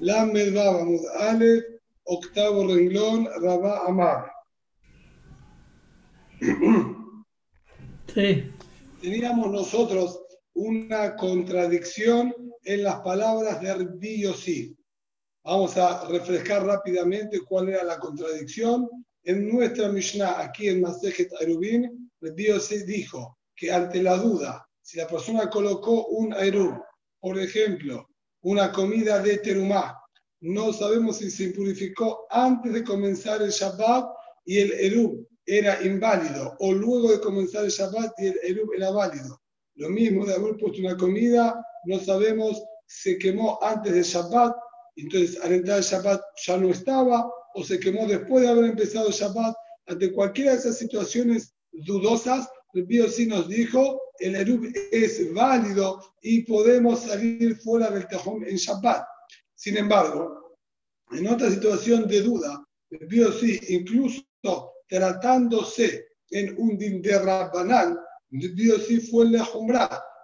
La vamos, Ale, octavo renglón, Rabá Amar. Sí. Teníamos nosotros una contradicción en las palabras de Rabbi Vamos a refrescar rápidamente cuál era la contradicción. En nuestra Mishnah, aquí en Masejet Arubin, Rabbi dijo que ante la duda, si la persona colocó un Aerub, por ejemplo, una comida de terumá, no sabemos si se purificó antes de comenzar el Shabbat y el Erub era inválido, o luego de comenzar el Shabbat y el Erub era válido. Lo mismo de haber puesto una comida, no sabemos, se quemó antes del Shabbat, entonces al entrar el Shabbat ya no estaba, o se quemó después de haber empezado el Shabbat. Ante cualquiera de esas situaciones dudosas, Bío sí nos dijo, el Erub es válido y podemos salir fuera del Tejón en Shabbat. Sin embargo, en otra situación de duda, Bío sí, incluso tratándose en un din de Rabbanán, Dios sí fue la.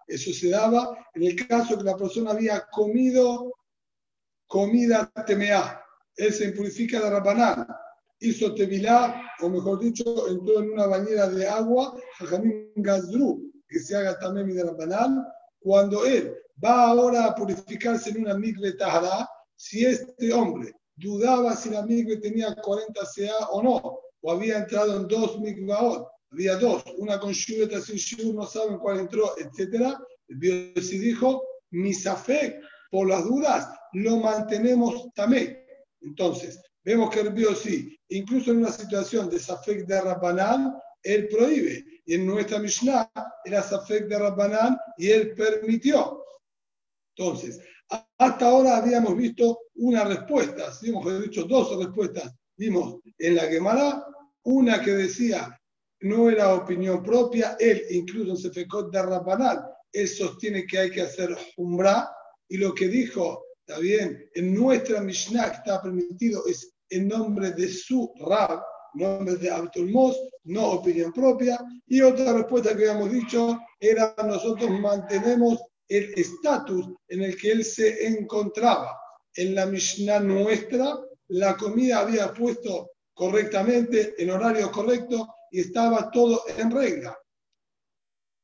Eso se daba en el caso que la persona había comido comida temea. Él se impurifica de Rabbanán. Hizo tevilá, o mejor dicho, entró en una bañera de agua, Jajamín Gazdru, que se haga también de Rabbanán. Cuando él va ahora a purificarse en una migre si este hombre dudaba si la migre tenía 40 CA o no, o había entrado en dos migvaot, había dos, una con shu otra sin shu, no saben cuál entró, etc. El Biosi dijo, misafek, por las dudas, lo mantenemos también. Entonces, vemos que el Biosi, incluso en una situación de safek de Rabbanán, él prohíbe. Y en nuestra Mishnah era safek de Rabbanán y él permitió. Entonces, hasta ahora habíamos visto una respuesta, hemos dicho dos respuestas. Vimos en la Gemara una que decía no era opinión propia, él incluso en Sefekot de Rabbanal, él sostiene que hay que hacer Umrah, y lo que dijo, está bien, en nuestra Mishnah está permitido es en nombre de su Rab, nombre de Abdulmos, no opinión propia, y otra respuesta que habíamos dicho era nosotros mantenemos el estatus en el que él se encontraba. En la Mishnah nuestra, la comida había puesto correctamente, en horario correcto, y estaba todo en regla.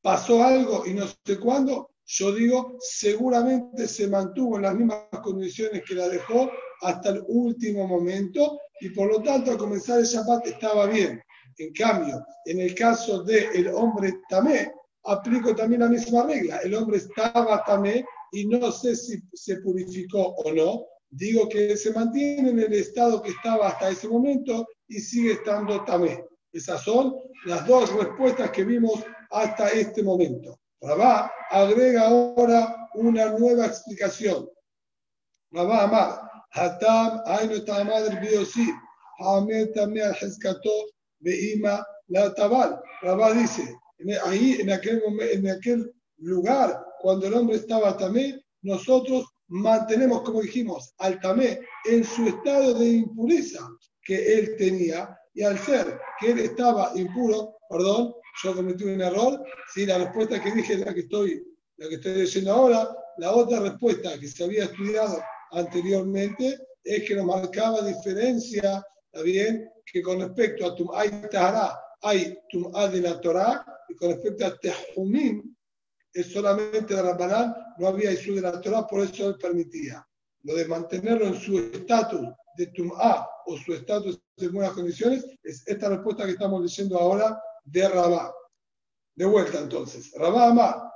Pasó algo y no sé cuándo, yo digo, seguramente se mantuvo en las mismas condiciones que la dejó hasta el último momento y por lo tanto al comenzar el Shabbat estaba bien. En cambio, en el caso del el hombre tamé, aplico también la misma regla. El hombre estaba tamé y no sé si se purificó o no. Digo que se mantiene en el estado que estaba hasta ese momento y sigue estando tamé. Esas son las dos respuestas que vimos hasta este momento. Rabá agrega ahora una nueva explicación. Rabá Amar, Hatam Aino Tamad Biosi, Hamed Tamé Hezkato Beima La Tabal. Rabá dice, ahí en aquel, en aquel lugar, cuando el hombre estaba tamé, nosotros mantenemos, como dijimos, al tamé en su estado de impureza que él tenía y al ser que él estaba impuro, perdón, yo cometí un error, ¿sí? la respuesta que dije es la que estoy, la que estoy diciendo ahora, la otra respuesta que se había estudiado anteriormente es que nos marcaba diferencia, ¿está bien? Que con respecto a Tum Ay Tahara, hay Tum de la Torah, y con respecto a Tehumim, es solamente de Rabbanán, no había Isú de la Torah, por eso él permitía. Lo de mantenerlo en su estatus de Tum'a o su estatus en buenas condiciones, es esta respuesta que estamos diciendo ahora de Rabá. De vuelta entonces, Rabá Amá,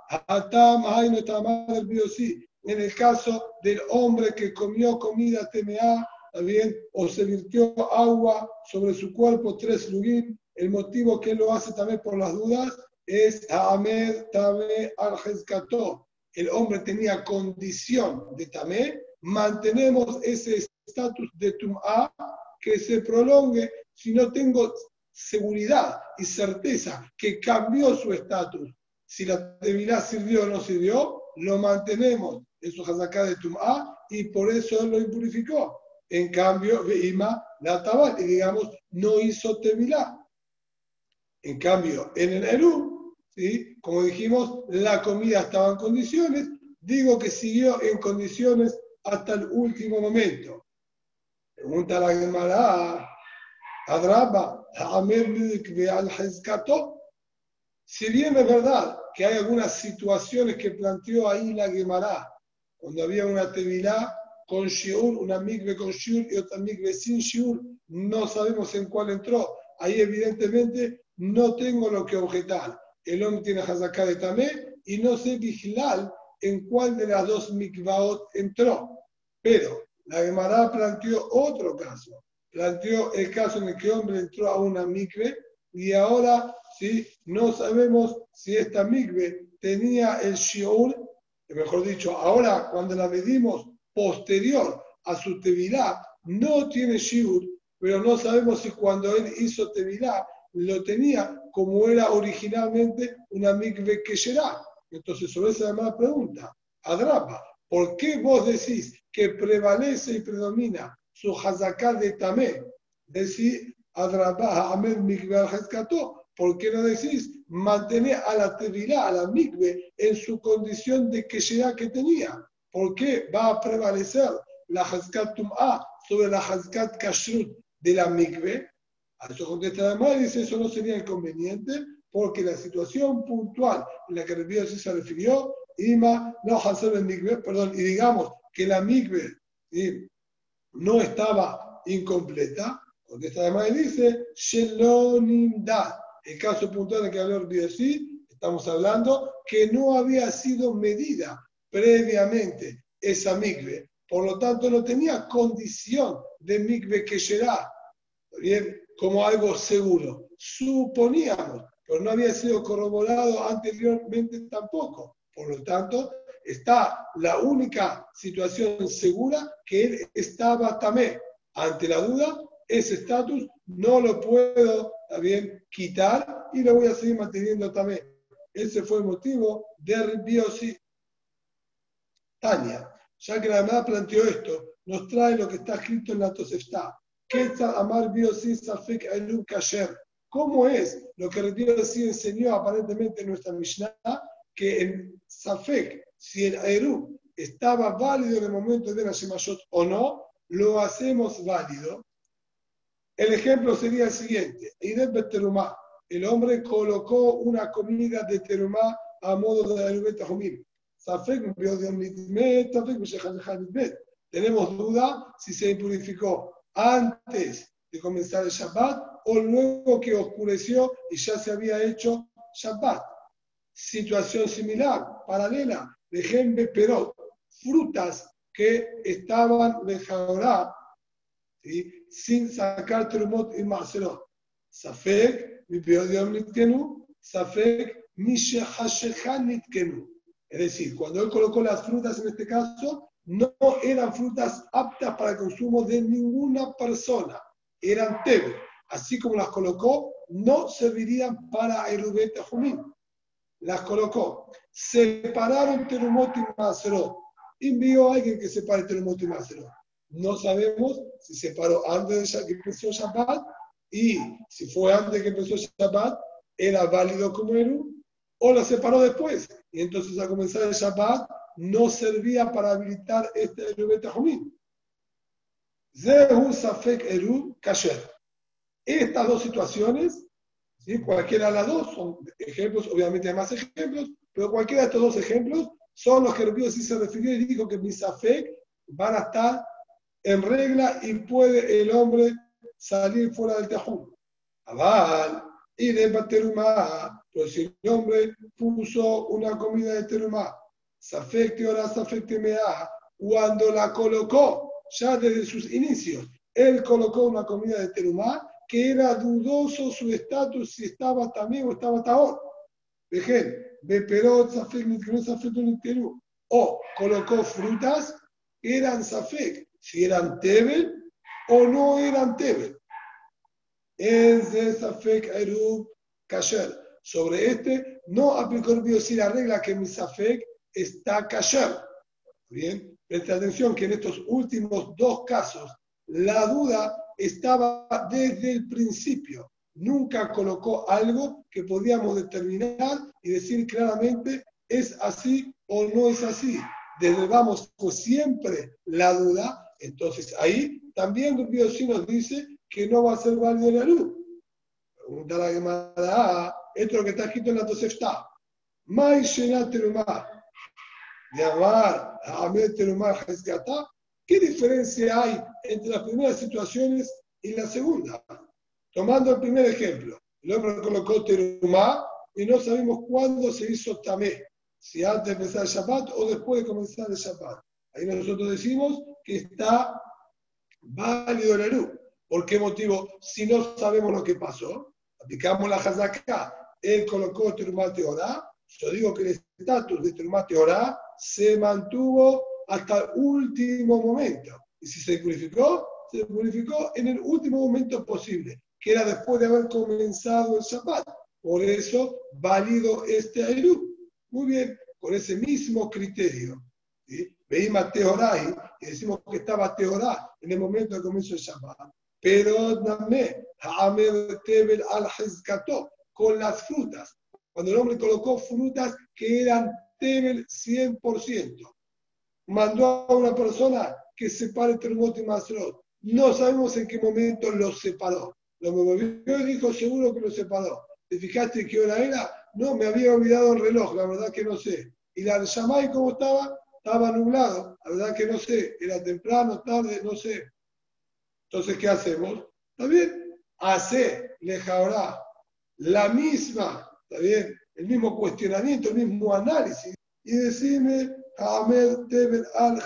en el caso del hombre que comió comida TMA, bien, o se virtió agua sobre su cuerpo, tres lugim, el motivo que él lo hace también por las dudas es Ahmed Tame al El hombre tenía condición de Tamé, mantenemos ese estatus de Tum'a que se prolongue. Si no tengo seguridad y certeza que cambió su estatus. Si la debilidad sirvió o no sirvió, lo mantenemos en su hazaká de Tum'a y por eso él lo impurificó. En cambio, Veima la tabal, y digamos, no hizo tevilá. En cambio, en el Eru, ¿sí? como dijimos, la comida estaba en condiciones, digo que siguió en condiciones hasta el último momento. Pregunta la Gemara, Adraba, al Si bien es verdad que hay algunas situaciones que planteó ahí la Gemara, cuando había una tevilá con shiur, una migbe con shiur y otra migbe sin shiur, no sabemos en cuál entró. Ahí evidentemente no tengo lo que objetar. El hombre tiene hazaká de tamé y no sé vigilal en cuál de las dos mikvaot entró. Pero la Gemara planteó otro caso. Planteó el caso en el que hombre entró a una mikve y ahora ¿sí? no sabemos si esta mikve tenía el shiur, mejor dicho, ahora cuando la medimos posterior a su tevilá, no tiene shiur, pero no sabemos si cuando él hizo tevilá lo tenía como era originalmente una mikve que será. Entonces, sobre esa llamada pregunta, Adrapa, ¿por qué vos decís que prevalece y predomina su hazaká de tamé? Decís, Adrapa, Amel mikve al ¿Por qué no decís mantener a la tevilá, a la mikve, en su condición de que será que tenía? ¿Por qué va a prevalecer la hazkat tum'a sobre la hazkat kashrut de la mikve? A eso contesta la y dice, eso no sería inconveniente porque la situación puntual en la que el sí se refirió, Ima no el mikve, perdón, y digamos que la mikve no estaba incompleta, contesta la y dice, Shelonimda, el caso puntual el que habló el sí, estamos hablando que no había sido medida previamente esa mikve, por lo tanto no tenía condición de mikve que será, bien, como algo seguro. Suponíamos, pero no había sido corroborado anteriormente tampoco. Por lo tanto, está la única situación segura que él estaba también. Ante la duda, ese estatus no lo puedo también quitar y lo voy a seguir manteniendo también. Ese fue el motivo de Biosi. Tania, ya que la verdad planteó esto, nos trae lo que está escrito en la Tosefta. Amar Safek Kasher. ¿Cómo es lo que el enseñó aparentemente en nuestra Mishnah? Que en Safek, si el Eru estaba válido en el momento de la Shemashot o no, lo hacemos válido. El ejemplo sería el siguiente: El hombre colocó una comida de terumá a modo de Erubet Ahumim. Tenemos duda si se purificó antes de comenzar el Shabbat o luego que oscureció y ya se había hecho Shabbat. Situación similar, paralela, de perot, frutas que estaban de Jahorá, sin sacar Trumot y Marcelot. Safek, mi nitkenu, Safek, nitkenu. Es decir, cuando él colocó las frutas en este caso, no eran frutas aptas para el consumo de ninguna persona, eran tebe. Así como las colocó, no servirían para Erubet Jumín. Las colocó. Separaron Terumot y Macerot. Envió a alguien que separe Terumot y Macerot. No sabemos si separó antes de que empezó Shabbat y si fue antes de que empezó Shabbat, era válido como Eru, o la separó después. Y entonces a comenzar el Shabbat no servía para habilitar este Erubet Jumín. Zehu Safek Eru Kasher. Estas dos situaciones, ¿sí? cualquiera de las dos, son ejemplos, obviamente hay más ejemplos, pero cualquiera de estos dos ejemplos son los que el sí se refirió y dijo que mis Safek van a estar en regla y puede el hombre salir fuera del tejún. Aval, y de Baterumá, pues si el hombre puso una comida de terumá Safek ahora Safek Temea, cuando la colocó, ya desde sus inicios, él colocó una comida de terumá que era dudoso su estatus si estaba también o estaba taor. Vejen, Beperot Safek Safek O colocó frutas, eran Safek, si eran Tebel o no eran Tebel. Es de Safek Eru Kasher. Sobre este no aplicó el la regla que mi Safek está callado. Bien, presta atención que en estos últimos dos casos la duda estaba desde el principio. Nunca colocó algo que podíamos determinar y decir claramente es así o no es así. desde vamos pues siempre la duda, entonces ahí también Rabbi nos dice que no va a ser válido la luz. Pregunta la Gemara, esto es lo que está escrito en la Tosefta. Mai Shenat Terumah, de Amar, Ahmed Terumah ¿Qué diferencia hay entre las primeras situaciones y la segunda? Tomando el primer ejemplo, el hombre colocó Terumah y no sabemos cuándo se hizo Tamé, si antes de empezar el Shabbat o después de comenzar el Shabbat. Ahí nosotros decimos que está válido la luz. ¿Por qué motivo? Si no sabemos lo que pasó, aplicamos la Hazaká, él colocó Terumah Teorá, yo digo que el estatus de Terumah Teorá se mantuvo hasta el último momento. Y si se purificó, se purificó en el último momento posible, que era después de haber comenzado el Shabbat. Por eso, válido este Airú. Muy bien, con ese mismo criterio. Veímos Teoray y decimos que estaba Teorá en el momento de comienzo del Shabbat. Pero Namé, Tebel al con las frutas. Cuando el hombre colocó frutas que eran Tebel 100% mandó a una persona que separe Termot y Masrot. No sabemos en qué momento lo separó. Lo movió y dijo, seguro que lo separó. ¿Te fijaste qué hora era? No, me había olvidado el reloj, la verdad que no sé. ¿Y la Shamay cómo estaba? Estaba nublado, la verdad que no sé. Era temprano, tarde, no sé. Entonces, ¿qué hacemos? ¿Está bien? Hace, leja la misma, ¿está bien? El mismo cuestionamiento, el mismo análisis. Y decime, Hamed Teben al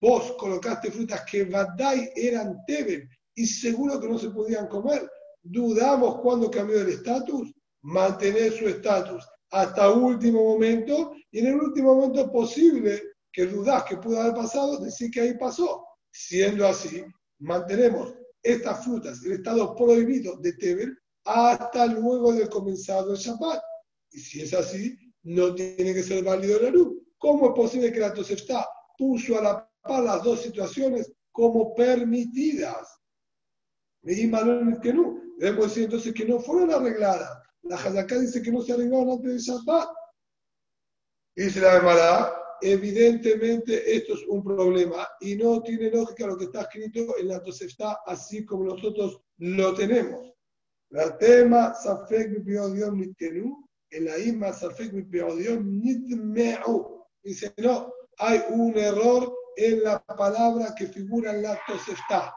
Vos colocaste frutas que Badai eran Teben y seguro que no se podían comer. Dudamos cuando cambió el estatus, mantener su estatus hasta último momento y en el último momento posible que dudás que pudo haber pasado, decir que ahí pasó. Siendo así, mantenemos estas frutas, el estado prohibido de Teben, hasta luego de comenzado el Shabbat. Y si es así, no tiene que ser válido la luz. ¿Cómo es posible que la Tosefta puso a la par las dos situaciones como permitidas? Me malón que no. Debemos decir entonces que no fueron arregladas. La Hazaká dice que no se arreglaron antes del Shabbat. Dice la Gemara, evidentemente esto es un problema y no tiene lógica lo que está escrito en la Tosefta así como nosotros lo tenemos. La tema Safek Biodion Nitkenu, en la Isma Safek Biodion Nitmeu. Dice, no, hay un error en la palabra que figura en la Tosefta.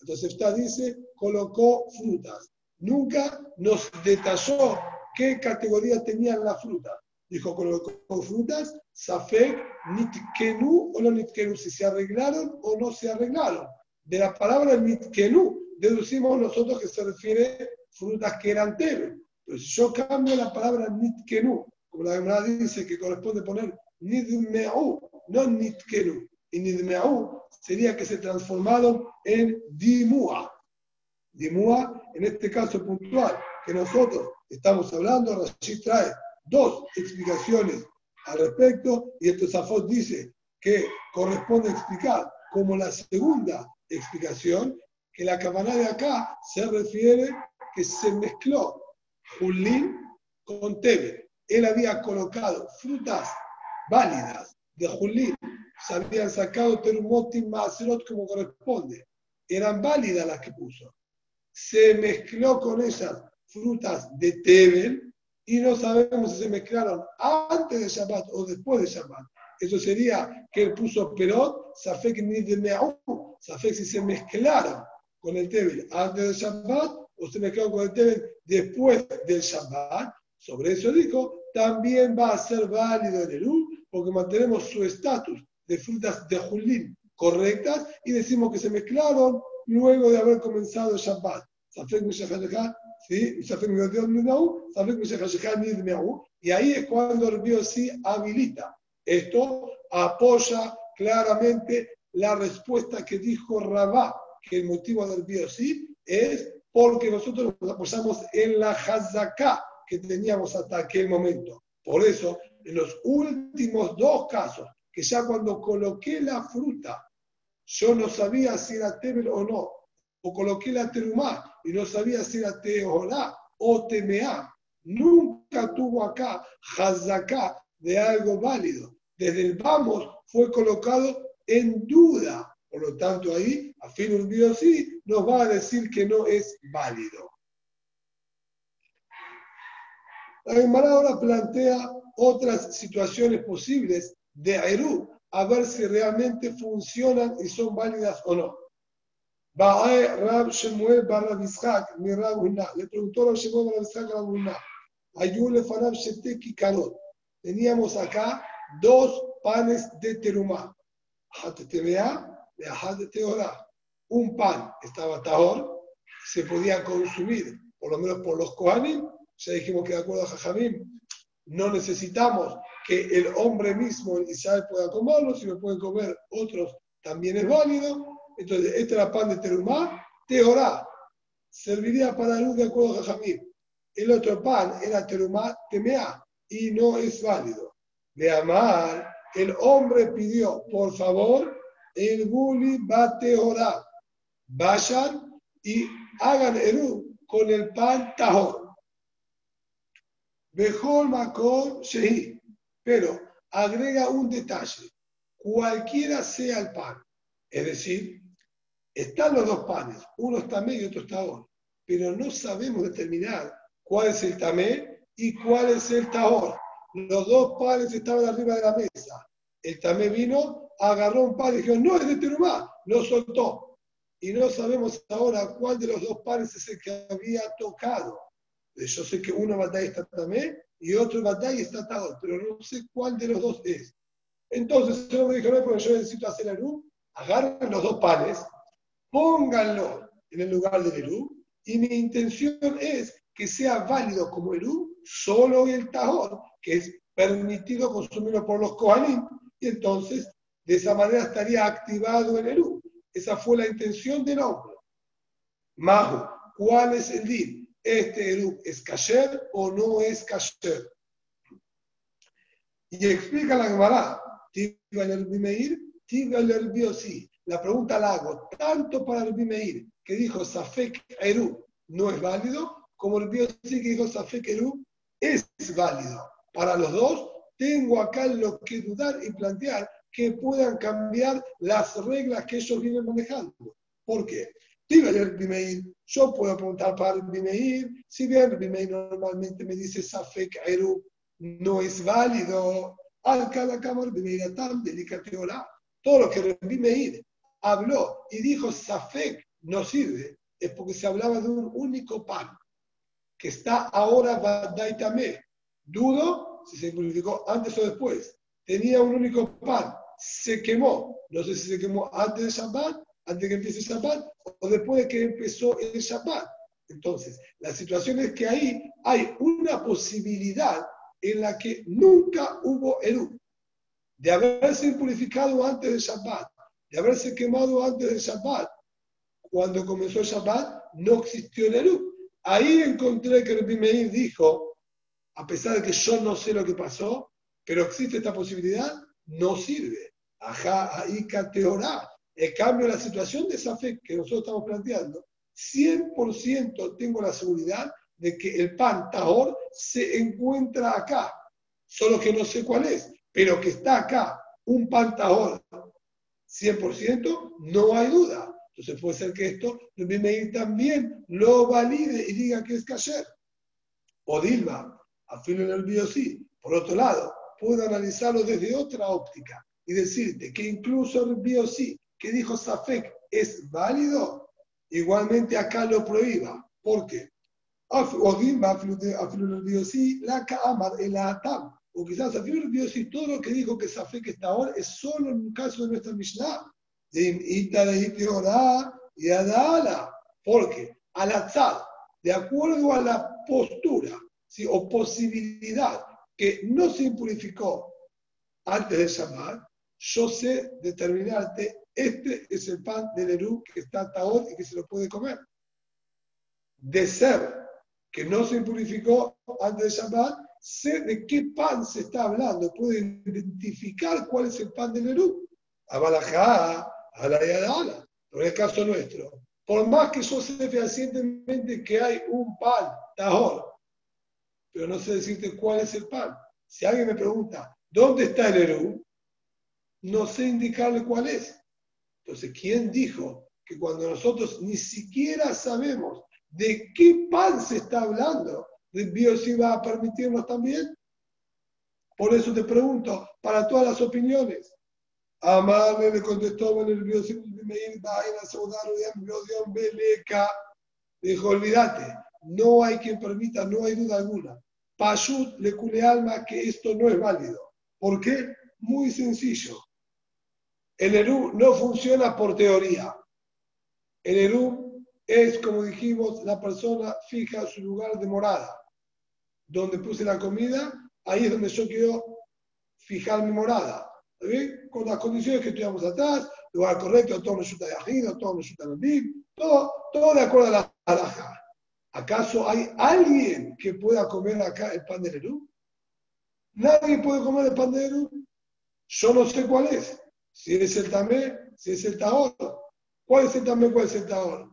La Tosefta dice, colocó frutas. Nunca nos detalló qué categoría tenían las frutas. Dijo, colocó frutas, Safek, Nitkenu o no Nitkenu, si se arreglaron o no se arreglaron. De la palabra Nitkenu deducimos nosotros que se refiere frutas que eran tebe. Pero si yo cambio la palabra Nitkenu, como la Gemara dice que corresponde poner nidme'u, no nitkenu. Y nidme'u sería que se transformaron en dimua. Dimua, en este caso puntual, que nosotros estamos hablando, Rashid trae dos explicaciones al respecto, y este Zafot dice que corresponde explicar como la segunda explicación, que la cabana de acá se refiere que se mezcló Julín con Tebe. Él había colocado frutas válidas de Julín se habían sacado Terumot y Maserot como corresponde. Eran válidas las que puso. Se mezcló con esas frutas de Tebel y no sabemos si se mezclaron antes de Shabbat o después de Shabbat. Eso sería que él puso Perot, Safek Nidmeau, Safek si se mezclaron con el Tebel antes de Shabbat o se mezclaron con el Tebel después del Shabbat. Sobre eso dijo, también va a ser válido en el U porque mantenemos su estatus de frutas de Julín correctas y decimos que se mezclaron luego de haber comenzado el Shabbat. Y ahí es cuando el Biosí habilita. Esto apoya claramente la respuesta que dijo Rabá, que el motivo del Biosí es porque nosotros nos apoyamos en la Hazaká que teníamos hasta aquel momento. Por eso en los últimos dos casos, que ya cuando coloqué la fruta, yo no sabía si era tebel o no, o coloqué la terumá y no sabía si era teolá o temea, nunca tuvo acá hazaká de algo válido. desde el vamos fue colocado en duda. Por lo tanto, ahí, a fin un sí, nos va a decir que no es válido. La Gemara ahora plantea otras situaciones posibles de Eru, a ver si realmente funcionan y son válidas o no. Rab Shemuel Le preguntó a Shemuel Sheteki Karot. Teníamos acá dos panes de terumá. Un pan estaba tahor, se podía consumir, por lo menos por los kohanim. Ya dijimos que de acuerdo a Jajamim, no necesitamos que el hombre mismo en Israel pueda comerlo, si lo pueden comer otros también es válido. Entonces, este era pan de terumá, teorá, serviría para luz de acuerdo a Jajamim. El otro pan era terumá, temea, y no es válido. De amar, el hombre pidió, por favor, el guli bateorá. Vayan y hagan eru con el pan tajor. Mejor Makor Shehi. Pero agrega un detalle. Cualquiera sea el pan. Es decir, están los dos panes. Uno está medio y otro está ahora. Pero no sabemos determinar cuál es el tamé y cuál es el tahor. Los dos panes estaban arriba de la mesa. El tamé vino, agarró un pan y dijo, no es de Terumá, lo soltó. Y no sabemos ahora cuál de los dos panes es el que había tocado. Yo sé que uno batalla está tamé y otro batalla está tahor, pero no sé cuál de los dos es. Entonces el hombre dijo, no, porque yo necesito hacer el Eru, agarren los dos panes, pónganlo en el lugar del Eru, y mi intención es que sea válido como Eru solo el Tahor, que es permitido consumirlo por los Kohanim, y entonces de esa manera estaría activado el Eru. Esa fue la intención del hombre. Majo, ¿cuál es el din? ¿Este Eru es kasher o no es kasher? Y explica la Gemara, la pregunta la hago tanto para el Bimeir, que dijo Safek Eru no es válido, como el Biosi que dijo Safek Eru es válido. Para los dos, tengo acá lo que dudar y plantear que puedan cambiar las reglas que ellos vienen manejando. ¿Por qué? El yo puedo preguntar para el Bimeir, si bien el Bimeir normalmente me dice Safek Eru no es válido, al cada cámara Bimeir tan delicado Todo lo que el Bimeir habló y dijo Safek no sirve, es porque se hablaba de un único pan que está ahora Badaitame. Dudo si se purificó antes o después. Tenía un único pan, se quemó. No sé si se quemó antes de Shabbat, antes de que empiece Shabbat, o después de que empezó el Shabbat. Entonces, la situación es que ahí hay una posibilidad en la que nunca hubo Eru, de haberse purificado antes del Shabbat, de haberse quemado antes del Shabbat. Cuando comenzó el Shabbat, no existió el Eru. Ahí encontré que el Meir dijo, a pesar de que yo no sé lo que pasó, pero existe esta posibilidad, no sirve. Ajá, ahí cateorá. En cambio, la situación de esa fe que nosotros estamos planteando, 100% tengo la seguridad de que el pan tahor se encuentra acá, solo que no sé cuál es, pero que está acá, un pan tahor 100%, no hay duda. Entonces puede ser que esto, también lo valide y diga que es kasher. O Dilma, afilo en el biosí. Por otro lado, puedo analizarlo desde otra óptica y decirte que incluso el biosí que dijo Safek es válido, igualmente acá lo prohíba. ¿Por qué? La Ka'amar, el Atam. O quizás el biosí, todo lo que dijo que Safek está ahora es solo en un caso de nuestra Mishnah y porque al azar, de acuerdo a la postura ¿sí? o posibilidad que no se impurificó antes de Shabbat, yo sé determinarte, este es el pan del Eru que está taot y que se lo puede comer. De ser que no se impurificó antes de Shabbat, sé de qué pan se está hablando, puedo identificar cuál es el pan del Eru. Abalajá, a la ala. Pero en el caso nuestro, por más que yo sé fehacientemente que hay un pan, tajor, pero no sé decirte cuál es el pan. Si alguien me pregunta, ¿Dónde está el Eru? No sé indicarle cuál es. Entonces, ¿quién dijo que cuando nosotros ni siquiera sabemos de qué pan se está hablando, Dios iba a permitirnos también? Por eso te pregunto, para todas las opiniones, Amarle le contestó el Dijo, olvídate, no hay quien permita, no hay duda alguna. Pashut le cule alma que esto no es válido. ¿Por qué? Muy sencillo. El Eru no funciona por teoría. El Eru es, como dijimos, la persona fija su lugar de morada. Donde puse la comida, ahí es donde yo quiero fijar mi morada bien? Con las condiciones que estudiamos atrás, lugar correcto, todo resulta de ajido, todo resulta de todo, todo de acuerdo a la alhaja. ¿Acaso hay alguien que pueda comer acá el pan de Nerú? Nadie puede comer el pan de Nerú. Yo no sé cuál es. Si es el tamé, si es el taor. ¿Cuál es el tamé, cuál es el taor?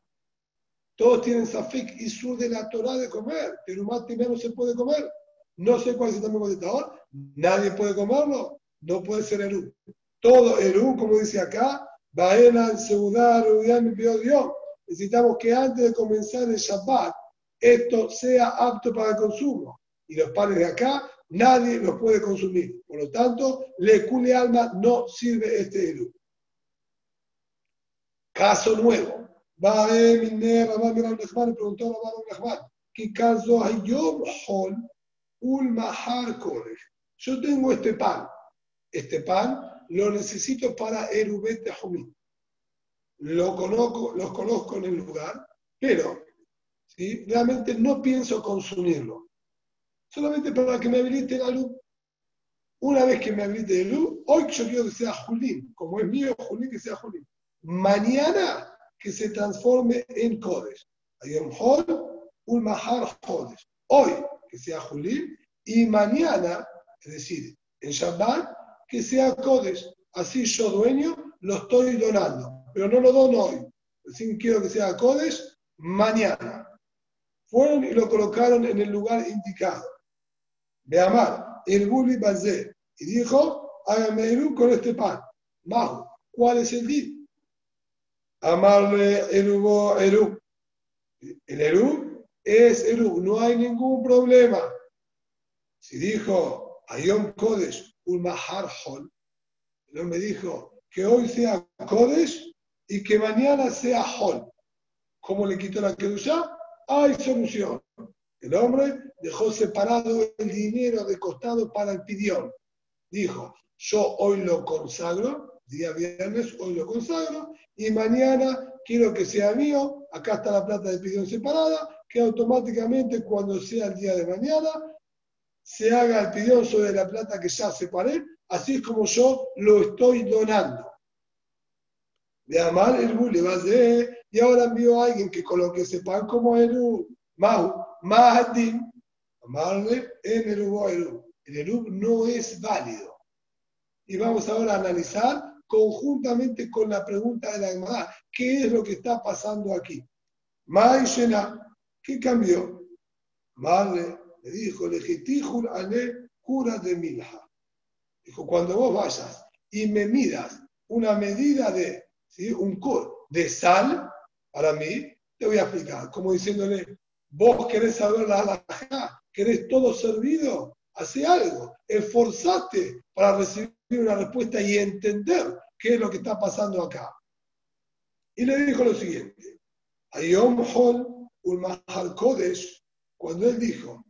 Todos tienen safik y sur de la Torah de comer. Pero más no se puede comer. No sé cuál es el tamé, cuál es el taor. Nadie puede comerlo no puede ser Eru. Todo Eru, como dice acá, Baelan, Seudar, Udiam, Dios. Necesitamos que antes de comenzar el Shabbat, esto sea apto para el consumo. Y los panes de acá, nadie los puede consumir. Por lo tanto, le cule alma no sirve este Eru. Caso nuevo. Baem, Iner, Rabban, Miram, Nechman, preguntó Rabban, Nechman, ¿qué caso hay yo? Hol, Ulmahar, Yo tengo este pan este pan lo necesito para Erubet Humí. Lo conozco, los conozco en el lugar, pero ¿sí? realmente no pienso consumirlo. Solamente para que me habilite la luz. Una vez que me habilite la luz, hoy yo quiero que sea Julín, como es mío Julín, que sea Julín. Mañana que se transforme en Kodesh. un Hol, un Mahar Kodesh. Hoy que sea Julín y mañana, es decir, en Shabbat, que sea Codes. Así yo, dueño, lo estoy donando. Pero no lo dono hoy. Así quiero que sea Codes mañana. Fueron y lo colocaron en el lugar indicado. De amar, el Bulli Bazé. Y dijo, hágame Eru con este pan. Majo, ¿cuál es el día? Amarle Eru, Eru. El Eru es Eru, no hay ningún problema. Si dijo Ayom Kodesh Ulmahar Hol. El me dijo que hoy sea Kodesh y que mañana sea Hol. ¿Cómo le quitó la Kedusha? Hay solución. El hombre dejó separado el dinero de costado para el pidión. Dijo, yo hoy lo consagro, día viernes, hoy lo consagro, y mañana quiero que sea mío, acá está la plata de pidión separada, que automáticamente cuando sea el día de mañana se haga el pidión sobre la plata que ya separé, así es como yo lo estoy donando. De amar el le va a y ahora envío a alguien que coloque ese pan como Eru, Mahu, Mahadim, amarle en Eru, Eru. El Eru no es válido. Y vamos ahora a analizar conjuntamente con la pregunta de la Gemara, ¿qué es lo que está pasando aquí? Maishena, ¿qué cambió? Amarle le dijo, legitijul ale cura de milha. Dijo, cuando vos vayas y me midas una medida de, ¿sí? un cur de sal, para mí, te voy a explicar, como diciéndole, vos querés saber la halajá, querés todo servido, hace algo, esforzate para recibir una respuesta y entender qué es lo que está pasando acá. Y le dijo lo siguiente, Ayom Hol Ulmahal Kodesh, cuando él dijo,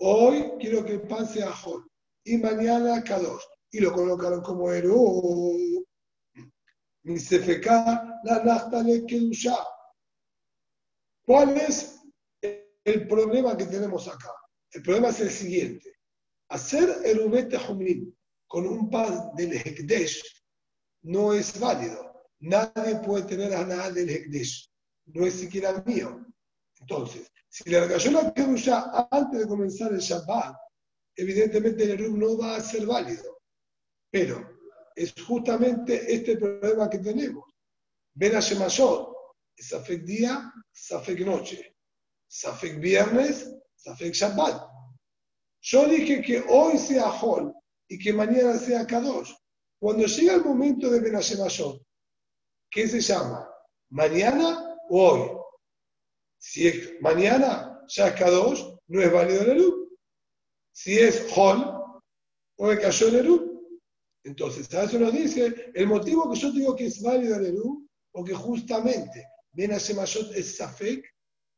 Hoy quiero que pase a Hol y mañana a Kadosh. Y lo colocaron como héroe. La. ¿Cuál es el problema que tenemos acá? El problema es el siguiente. Hacer el Humim con un pan del Hekdesh no es válido. Nadie puede tener a nada del Hekdesh. No es siquiera mío. Entonces, si le regaló la Kedusha antes de comenzar el Shabbat, evidentemente el Eruv no va a ser válido. Pero es justamente este problema que tenemos. Ven a Shemayot, Safek día, Safek noche. Safek viernes, Safek Shabbat. Yo dije que hoy sea Hol y que mañana sea Kadosh. Cuando llega el momento de Benashemashot, ¿qué se llama? ¿Mañana o hoy? Si es mañana, ya es Kadosh, no es válido el Eru. Si es Hol, o el cayó el Eru. Entonces, a eso nos dice el motivo que yo digo que es válido el Eru, porque justamente Benashemashot es Safek.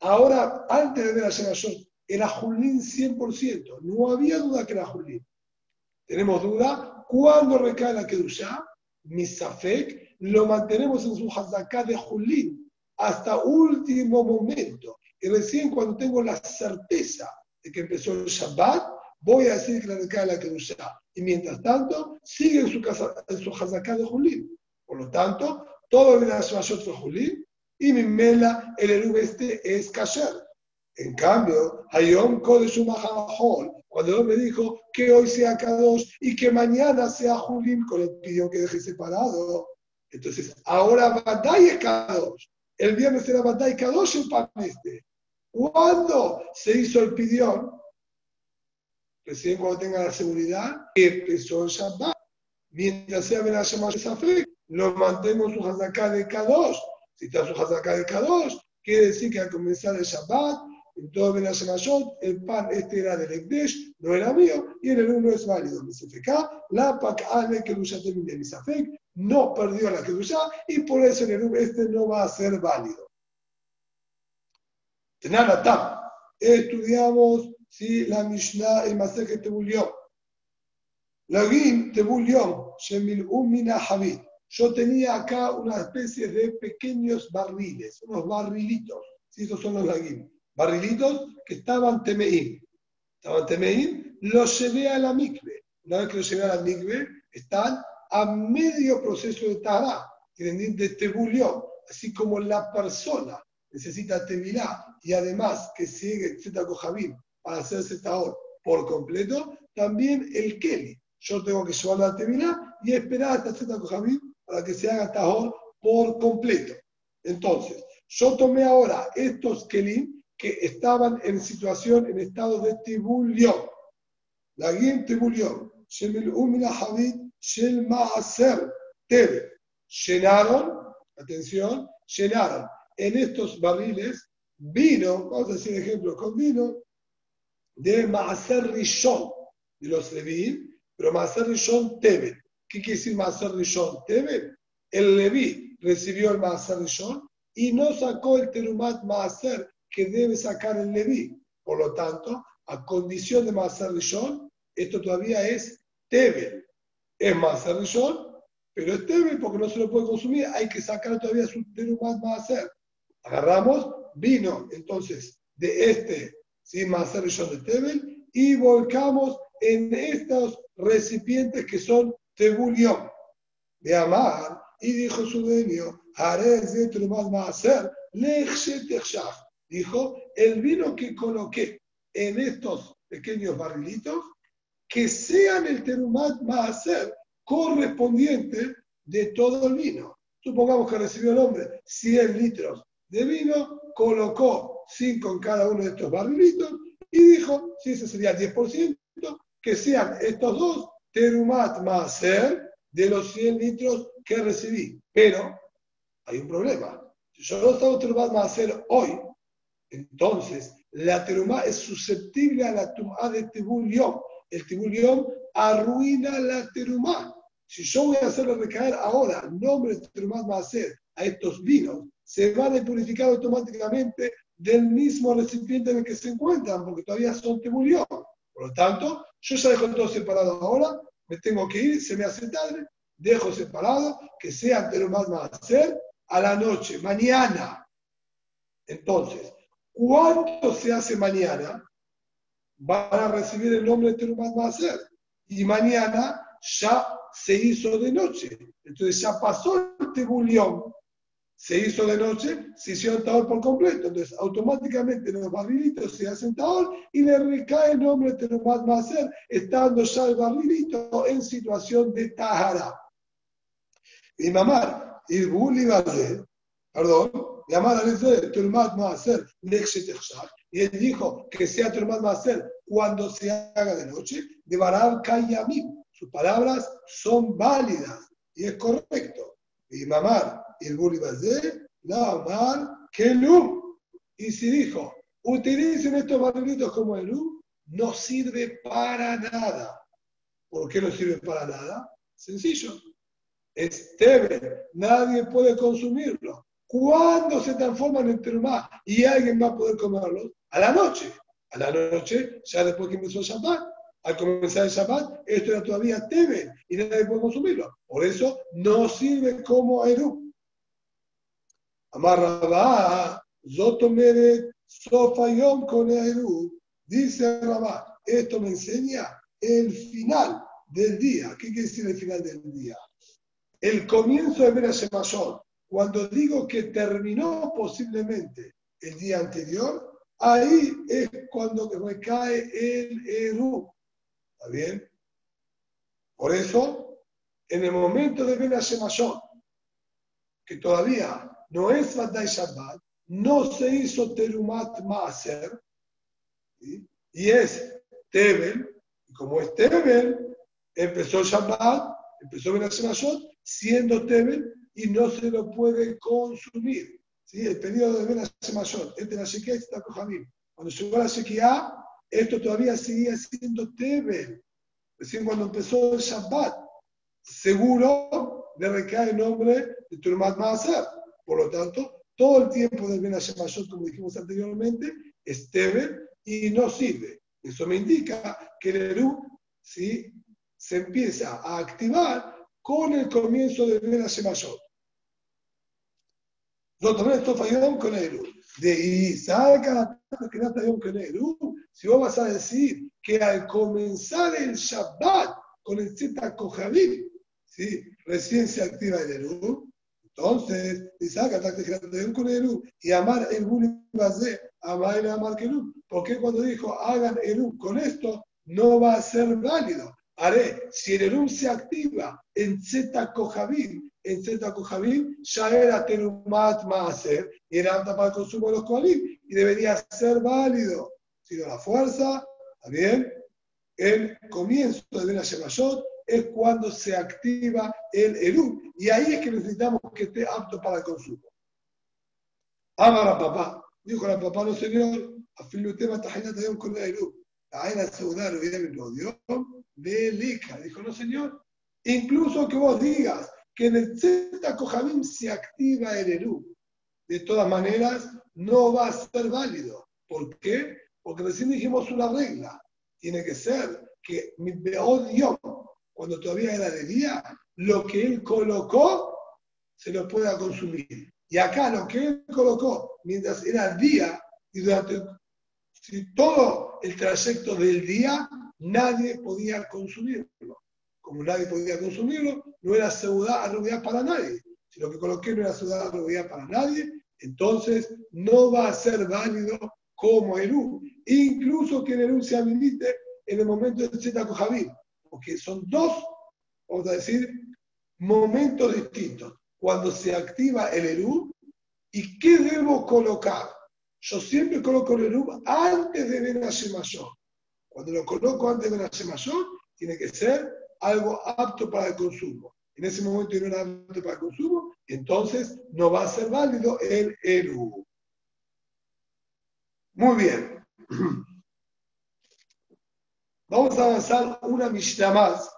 Ahora, antes de Benashemashot, era Julín 100%. No había duda que era Julín. Tenemos duda cuando recae la Kedushá, Misafek, lo mantenemos en su Hazaká de Julín hasta último momento. Y recién cuando tengo la certeza de que empezó el Shabbat, voy a decir que la recae la Kedushá. Y mientras tanto, sigue en su, casa, en su Hazaká de Julín. Por lo tanto, todo el Benashemashot fue Julín y mi mela, el Erub este es Kasher. En cambio, Hayom Kodesh Mahahol, cuando él me dijo que hoy sea Kadosh y que mañana sea Julim, con el pidió que deje separado. Entonces, ahora Badai es Kadosh. El viernes era Badai Kadosh el pan este. ¿Cuándo se hizo el pidión? Recién cuando tenga la seguridad, empezó el Shabbat. Mientras sea Ben Hashem Safek, lo mantenemos su Hazaká de Kadosh. Si está su Hazaká de Kadosh, quiere decir que al comenzar el Shabbat, en todo Benashemashot, el pan este era del Ekdesh, no era mío, y en el uno es válido. Misafeká, la pak'ale que de Misafek, no perdió la Kedusha, y por eso en el uno este no va a ser válido. Tenaratam, estudiamos si la Mishnah, el Maseje Tebulión. Lagim Tebulión, Shemil Umina Habit. Yo tenía acá una especie de pequeños barriles, unos barrilitos. Si estos son los lagim barrilitos que estaban temeín. Estaban temeín, los llevé a la mikve. Una vez que los llevé a la mikve, están a medio proceso de tienen de tebulión, así como la persona necesita tevilá y además que sigue Z Kohabim para hacerse tahor por completo, también el Keli. Yo tengo que llevarlo a tevilá y esperar hasta Z Kohabim para que se haga tahor por completo. Entonces, yo tomé ahora estos Kelim que estaban en situación, en estado de tibulión. La guía tibulión, Shemil Umina Habit, Shel Maaser, Tebe. Llenaron, atención, llenaron en estos barriles vino, vamos a decir ejemplo, con vino de Maaser Rishon, de los Leví, pero Maaser Rishon Tebe. ¿Qué quiere decir Maaser Rishon Tebe? El Leví recibió el Maaser Rishon y no sacó el Terumat Maaser que debe sacar el Leví. Por lo tanto, a condición de Maser Rishon, esto todavía es Tebel. Es Maser Rishon, pero es Tebel porque no se lo puede consumir, hay que sacar todavía su Terumat Maser. Agarramos vino, entonces, de este, ¿sí? Maser de Tebel, y volcamos en estos recipientes que son Tebulión. De Amar, y dijo su dueño, haré de Terumat Maser, dijo, el vino que coloqué en estos pequeños barrilitos, que sean el terumat maaser correspondiente de todo el vino. Supongamos que recibió el hombre 100 litros de vino, colocó 5 en cada uno de estos barrilitos y dijo, si ese sería el 10%, que sean estos dos terumat maaser de los 100 litros que recibí. Pero hay un problema. Si yo no tengo terumat maaser hoy, entonces, la terumá es susceptible a la tumá de Tebulión. El Tebulión arruina la terumá. Si yo voy a hacerlo recaer ahora, nombre de terumá a estos vinos, se van a purificar automáticamente del mismo recipiente en el que se encuentran, porque todavía son Tebulión. Por lo tanto, yo ya dejo todo separado ahora, me tengo que ir, se me hace tarde, dejo separado, que sea terumá va a ser a la noche, mañana. Entonces, ¿Cuánto se hace mañana? Van a recibir el nombre de Terumat Maaser. Y mañana ya se hizo de noche. Entonces ya pasó el Tebulión. Se hizo de noche, se el Taor por completo. Entonces automáticamente los barrilitos se hacen Taor y le recae el nombre de Terumat Maaser, estando ya el barrilito en situación de Tahara. Y mamá, y Buli perdón, llamar a Turmat Maaser y él dijo que sea Turmat Maaser cuando se haga de noche, de Barab Kayamim. sus palabras son válidas y es correcto. Y mamar, y el de la mal, que. Y si dijo, utilicen estos barrilitos como el lu, no sirve para nada. ¿Por qué no sirve para nada? Sencillo. Es tebe, nadie puede consumirlo. ¿Cuándo se transforman en terumá y alguien va a poder comerlos? A la noche. A la noche, ya después que empezó el Shabbat. Al comenzar el Shabbat, esto era todavía tebe y nadie puede consumirlo. Por eso no sirve como Eru. Amarrabá, Zotomeret, Sofayom con. Dice Rabá, esto me enseña el final del día. ¿Qué quiere decir el final del día? El comienzo de Mera Cuando digo que terminó posiblemente el día anterior, ahí es cuando recae el Eru. ¿Está bien? Por eso, en el momento de Mayor, que todavía no es Fatay Shabbat, no se hizo Terumat Maaser, y es Tebel, como es Tebel, empezó Shabbat, empezó Ben Mayor, siendo Tebel, y no se lo puede consumir. ¿sí? El periodo de Ben Mayor, entre la Shekia y está Cuando llegó la Shekia, esto todavía seguía siendo Tebel. Recién cuando empezó el Shabbat, seguro le recae el nombre de Turmat Maaser. Por lo tanto, todo el tiempo del Ben como dijimos anteriormente, es Tebel y no sirve. Eso me indica que el Eru ¿sí? se empieza a activar con el comienzo del Ben Hashemashot. Nosotros esto fallamos con el Eru de Isaac si vos vas a decir que al comenzar el Shabbat con el Z Kohabim, ¿sí? recién se activa el Eru, entonces Isaac y amar el amar el amar. Porque cuando dijo hagan Eru con esto, no va a ser válido. Haré, si el Eru se activa en Z Kohabim, en Z Kohabim, ya era Terumat Maaser, y era apta para el consumo de los Kohalim, y debería ser válido. Si la fuerza, ¿está bien? El comienzo de Ben Shemayot es cuando se activa el Eru, y ahí es que necesitamos que esté apto para el consumo. Amara papá, dijo la papá, no señor, afilu tema tajina te con el Eru. La aina seudar, lo dio, Belica, dijo, no señor, incluso que vos digas, que en el Z Kohabim se activa el Eru. De todas maneras, no va a ser válido. ¿Por qué? Porque recién dijimos una regla. Tiene que ser que mi odio, cuando todavía era de día, lo que él colocó se lo pueda consumir. Y acá lo que él colocó mientras era día y durante todo el trayecto del día, nadie podía consumirlo como nadie podía consumirlo, no era seguridad para nadie. Si lo que coloqué no era seguridad para nadie, entonces no va a ser válido como Eru. Incluso que el Eru se habilite en el momento del Zeta Kohabim, porque son dos, vamos a decir, momentos distintos. Cuando se activa el Eru, ¿y qué debo colocar? Yo siempre coloco el Eru antes de Benashe Mayor. Cuando lo coloco antes de Benashe Mayor, tiene que ser algo apto para el consumo. En ese momento no era apto para el consumo, entonces no va a ser válido el Eru. Muy bien. Vamos a avanzar una Mishnah más,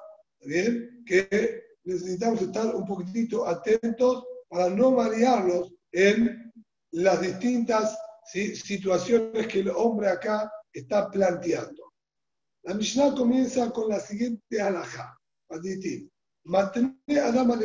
¿bien? Que necesitamos estar un poquitito atentos para no marearlos en las distintas situaciones que el hombre acá está planteando. La Mishnah comienza con la siguiente alhaja. Adama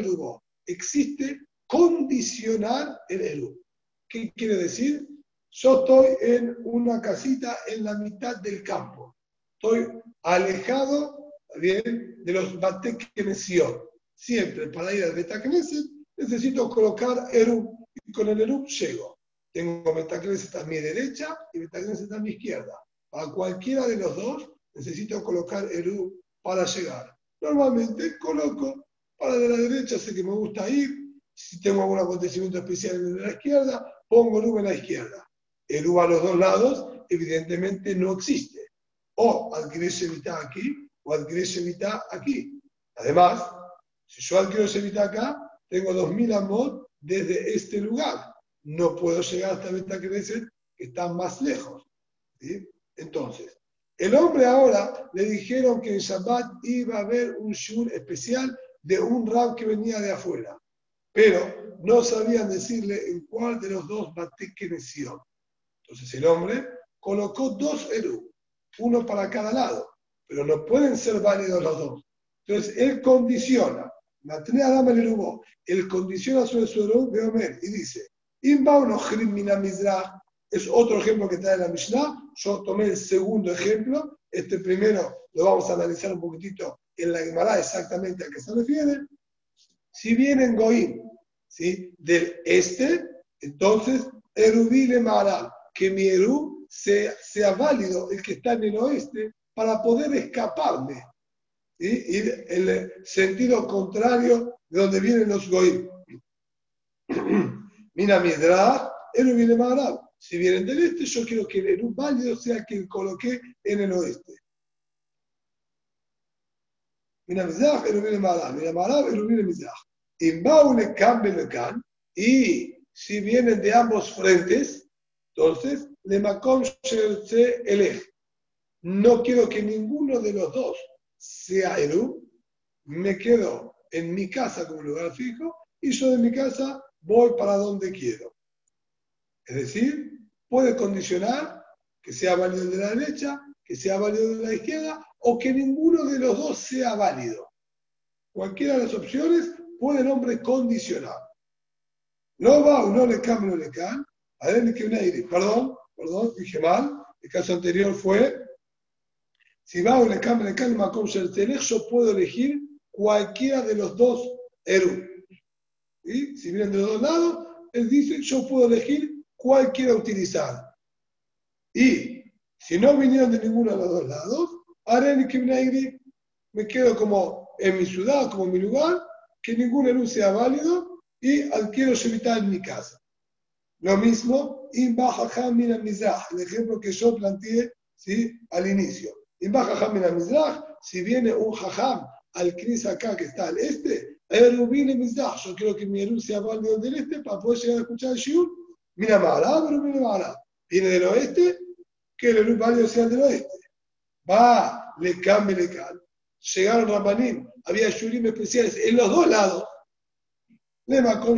Existe condicionar el Eru. ¿Qué quiere decir? Yo estoy en una casita en la mitad del campo. Estoy alejado bien, de los Bateknesion. Siempre para ir al Betakneset necesito colocar Eru. Y con el Eru llego. Tengo Betakneset a mi derecha y Betakneset a mi izquierda. A cualquiera de los dos necesito colocar Eru para llegar. Normalmente coloco para de la derecha, sé que me gusta ir. Si tengo algún acontecimiento especial en la izquierda, pongo Eru en la izquierda. Eru a los dos lados, evidentemente no existe. O adquirir mitad aquí o adquirir mitad aquí. Además, si yo adquiero Shevita acá, tengo 2000 amot desde este lugar. No puedo llegar hasta Beta que está más lejos. Entonces, el hombre ahora le dijeron que en Shabbat iba a haber un shur especial de un rab que venía de afuera, pero no sabían decirle en cuál de los dos batekenesion. Entonces el hombre colocó dos eru, uno para cada lado, pero no pueden ser válidos los dos. Entonces él condiciona, él condiciona sobre su eru de Omer y dice, es otro ejemplo que trae la Mishnah. Yo tomé el segundo ejemplo. Este primero lo vamos a analizar un poquitito en la Gemara exactamente a qué se refiere. Si vienen Goim ¿sí? del este, entonces Erubí le Mara, que mi Eru sea, sea, válido, el que está en el oeste, para poder escaparme. Y el sentido contrario de donde vienen los Goim. Mira, Midrash, Erubí le Mara. Si vienen del este, yo quiero que el Eru válido sea quien coloqué en el oeste. Mira, Mizrach, Eru viene Marab. Mira, Marab, Eru viene can. Y si vienen de ambos frentes, entonces, le Makom se Elej. No quiero que ninguno de los dos sea Eru. Me quedo en mi casa como lugar fijo y yo de mi casa voy para donde quiero. Es decir, puede condicionar que sea válido de la derecha, que sea válido de la izquierda o que ninguno de los dos sea válido. Cualquiera de las opciones puede el hombre condicionar. No va o no le cambia, no le can. Perdón, perdón, dije mal. El caso anterior fue, si va o le cambia, le can, yo puedo elegir cualquiera de los dos Eru. ¿Y? Si vienen de los dos lados, él dice, yo puedo elegir cuál quiera utilizar. Y si no vinieron de ninguno de los dos lados, me quedo como en mi ciudad, como en mi lugar, que ningún luz sea válido y adquiero Shevita en mi casa. Lo mismo, el ejemplo que yo planteé ¿sí? al inicio. Si viene un jajam al Knis acá que está al este, yo quiero que mi luz sea válido del este para poder llegar a escuchar el shiur Mira Mahará. Viene del oeste, que el válido sea del oeste. Va, le cambia, le cambia. Llegaron Rabanim, había shurim especiales en los dos lados. Lema con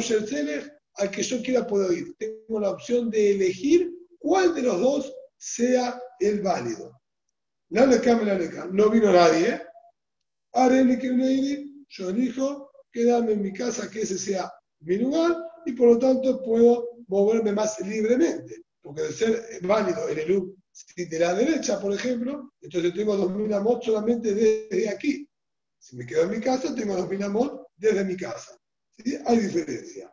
al que yo quiera puedo ir. Tengo la opción de elegir cuál de los dos sea el válido. No le cambia, le cambia. No vino nadie. Haré que yo elijo quedarme en mi casa, que ese sea mi lugar, y por lo tanto puedo moverme más libremente. Porque de ser válido el ELU de la derecha, por ejemplo, entonces tengo 2000 amot solamente desde aquí. Si me quedo en mi casa, tengo 2000 amot desde mi casa. ¿Sí? Hay diferencia.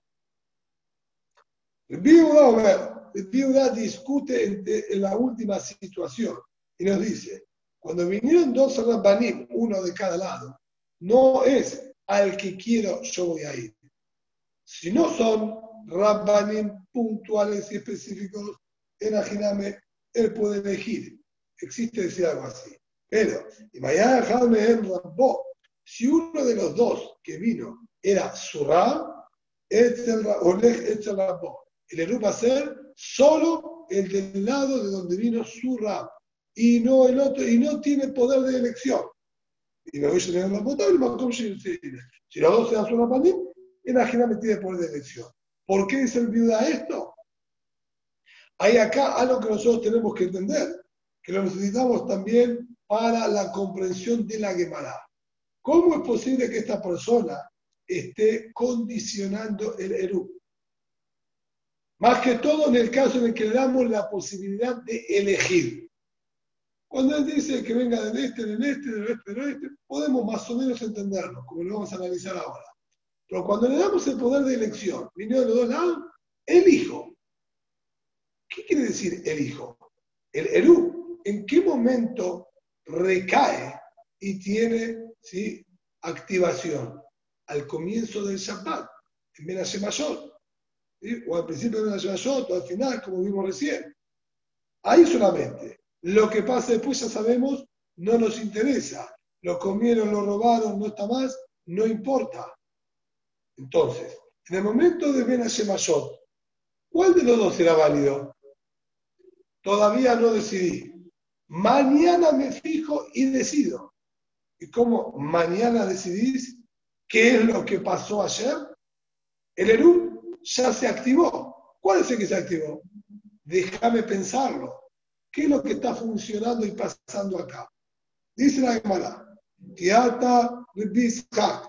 El Biuda discute en, la última situación y nos dice, cuando vinieron dos Rabbanim, uno de cada lado, no es al que quiero yo voy a ir. Si no son Rabbanim puntuales y específicos en él puede elegir. Existe decir algo así. Pero, y en si uno de los dos que vino era su Rab, el Eru va a ser solo el del lado de donde vino su Rab y no el otro, y no tiene poder de elección. Y me voy a tener la si los dos sean su Rabbanim, en Ajiname tiene poder de elección. ¿Por qué dice el viuda esto? Hay acá algo que nosotros tenemos que entender, que lo necesitamos también para la comprensión de la Gemara. ¿Cómo es posible que esta persona esté condicionando el Eru? Más que todo en el caso en el que le damos la posibilidad de elegir. Cuando él dice que venga del este, del este, del oeste, del oeste, podemos más o menos entenderlo, como lo vamos a analizar ahora. Pero cuando le damos el poder de elección, vino de los dos lados, elijo. ¿Qué quiere decir elijo? El Eru, ¿en qué momento recae y tiene ¿sí? activación? Al comienzo del Shabbat, en Menashe Mayor. O al principio de Menashe Mayor, o al final, como vimos recién. Ahí solamente. Lo que pasa después ya sabemos, no nos interesa. lo comieron, lo robaron, no está más, no importa. Entonces, en el momento de Ben ¿cuál de los dos será válido? Todavía no decidí. Mañana me fijo y decido. ¿Y cómo mañana decidís qué es lo que pasó ayer? El ERUM ya se activó. ¿Cuál es el que se activó? Déjame pensarlo. ¿Qué es lo que está funcionando y pasando acá? Dice la Gemara, Tiata Bizhak,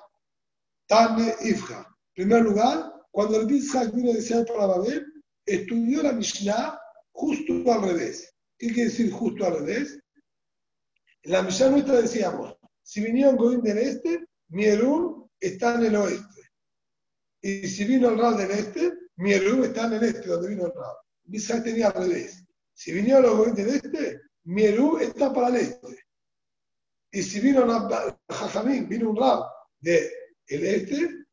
Tane Ifja. En primer lugar, cuando el Bizhak vino a para Babel, estudió la Mishnah justo al revés. ¿Qué quiere decir justo al revés? En la Mishnah nuestra decíamos, si vinieron Goim del este, Mierum está en el oeste. Y si vino el Rab del este, Mierum está en el este, donde vino el Rab. Bizhak tenía al revés. Si vinieron los Goim del este, Mierum está para el este. Y si vino Jajamín, vino un Rab del este,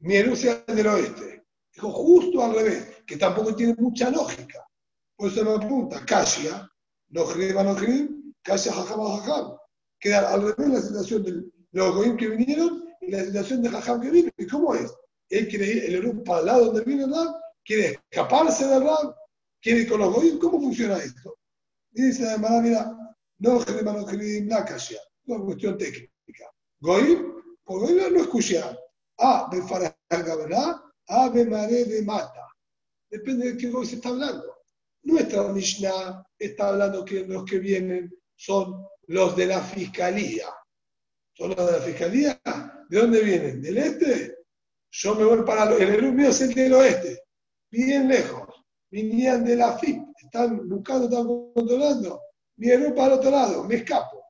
Mierum sea del oeste. Dijo justo al revés, que tampoco tiene mucha lógica. Pues se me apunta, Kasia, no Jreba, no Kasia, Jajam, Jajam. Queda al revés la situación de los Goim que vinieron la situación de Jajam que vino. ¿Y cómo es? Él quiere ir el Erup para el lado donde viene el Rab, quiere escaparse del Rab, quiere ir con los Goim. ¿Cómo funciona esto? Dice además, mira, no la. Es una cuestión técnica. Goim, por Goim no escuchar. Ah, de Farah Gaberá, Ave Mare de Mata. Depende de qué se está hablando. Nuestra Mishnah está hablando que los que vienen son los de la fiscalía. ¿Son los de la fiscalía? ¿De dónde vienen? ¿Del este? Yo me voy para el el mío es el del oeste, bien lejos. Vinían de la FIP, están buscando, están controlando. Vienen para el otro lado, me escapo.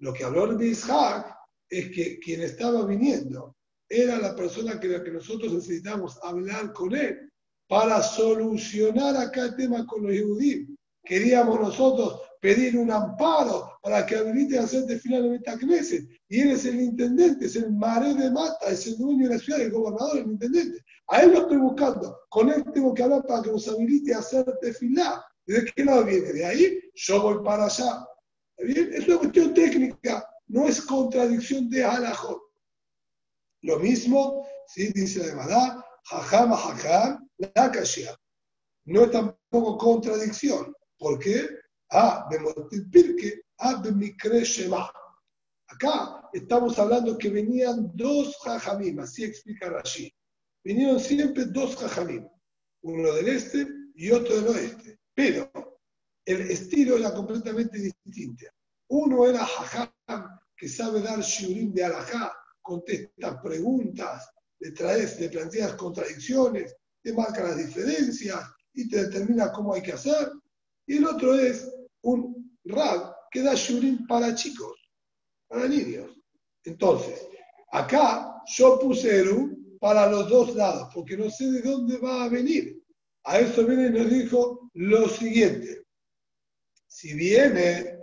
Lo que habló el Ishaq es que quien estaba viniendo era la persona que, que nosotros necesitamos hablar con él para solucionar acá el tema con los judíos. Queríamos nosotros pedir un amparo para que habilite a hacerte finalmente a Knesset. Y él es el intendente, es el maré de mata, es el dueño de la ciudad, el gobernador, el intendente. A él lo estoy buscando. Con él tengo que hablar para que nos habilite a hacerte filar. ¿De qué lado viene? De ahí yo voy para allá. bien? Es una cuestión técnica, no es contradicción de halajot. Lo mismo, ¿sí? dice la verdad, jajam, jajam, la. No es tampoco contradicción. ¿Por qué? Ah, pirke, ah, shema. Acá estamos hablando que venían dos jajamim, así explica Rashi. Vinieron siempre dos jajamim, uno del este y otro del oeste. Pero el estilo era completamente distinto. Uno era jajam, que sabe dar shiurim de alajá, contesta preguntas, le traes, le planteas contradicciones, te marca las diferencias y te determina cómo hay que hacer. Y el otro es un rab que da shurim para chicos, para niños. Entonces, acá yo puse Eru para los dos lados, porque no sé de dónde va a venir. A eso viene y nos dijo lo siguiente. Si viene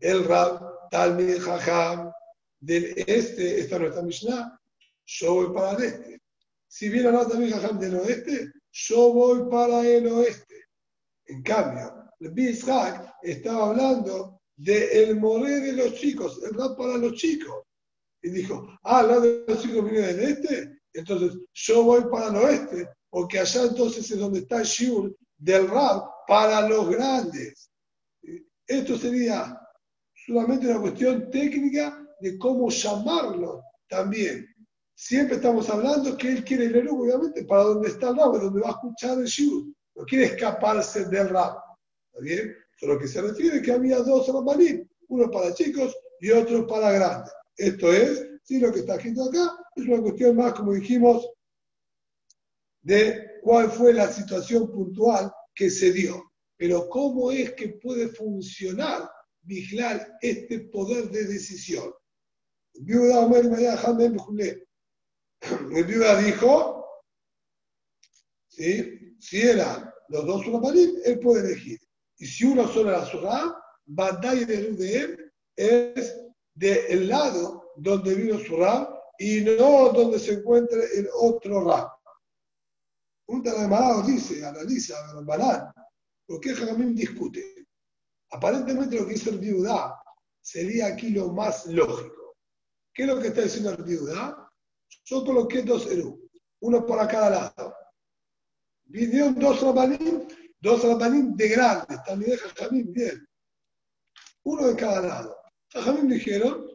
el rab Talmid Jajam del este, esta no está Mishnah, yo voy para el este. Si viene la también del oeste, yo voy para el oeste. En cambio, el Ishaq estaba hablando del moré de los chicos, el rap para los chicos. Y dijo, ah, la de los chicos viene del este, entonces yo voy para el oeste, porque allá entonces es donde está el shiur del rap para los grandes. Esto sería solamente una cuestión técnica de cómo llamarlo también. Siempre estamos hablando que él quiere el obviamente, para donde está el rap, donde va a escuchar el shiur. No quiere escaparse del rap. ¿Está bien? Solo que se refiere que había dos rabanim, uno para chicos y otro para grandes. Esto es, sí, lo que está escrito acá es una cuestión más, como dijimos, de cuál fue la situación puntual que se dio. Pero cómo es que puede funcionar, vigilar este poder de decisión. El viuda dijo, ¿sí? si eran los dos rabanim, él puede elegir. Y si uno solo la surá, Bandai de él es del lado donde vino su y no donde se encuentre el otro Rab. Un Tanamarados dice, analiza, Balán, ¿por qué Jamín discute? Aparentemente lo que hizo el viuda sería aquí lo más lógico. ¿Qué es lo que está diciendo el viuda? Yo coloqué dos Eru, uno para cada lado. Vinieron dos rabanim, dos rabanim de grandes, también de Jajamim, bien. Uno de cada lado. Jajamim dijeron,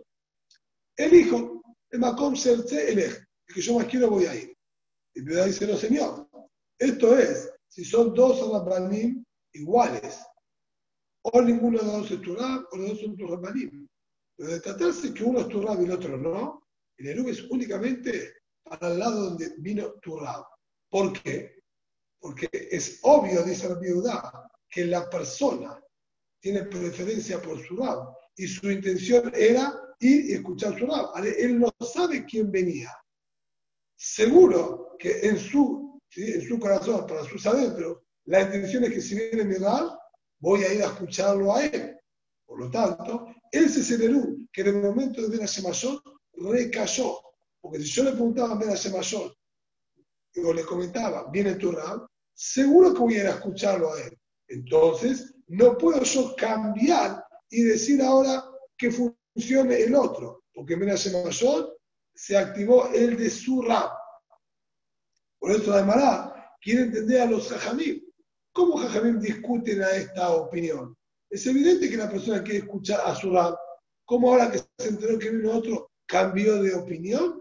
elijo, el Makom Serce elige, el que yo más quiero voy a ir. Y viuda dice, no señor, esto es, si son dos rabanim iguales, o ninguno de los dos es Turab, o los dos son Turrabanim. Pero de tratarse que uno es Turab y el otro no, el Erub es únicamente para el lado donde vino Turab. ¿Por qué? Porque es obvio, dice la viuda, que la persona tiene preferencia por su lado y su intención era ir y escuchar su lado. Él no sabe quién venía. Seguro que en su, en su corazón, para sus adentros, la intención es que si viene mi rab, voy a ir a escucharlo a él. Por lo tanto, ese Sederú, que en el momento de ver a Shemashot, recayó. Porque si yo le preguntaba a ver a Shemashot, o le comentaba, viene tu rab, seguro que voy a a escucharlo a él. Entonces, no puedo yo cambiar y decir ahora que funcione el otro, porque en Shemashot se activó el de su rab. Por eso, además, quiere entender a los jajamim. ¿Cómo Jajamim discuten a esta opinión? Es evidente que la persona quiere escuchar a su rab. ¿Cómo ahora que se enteró que vino otro cambió de opinión?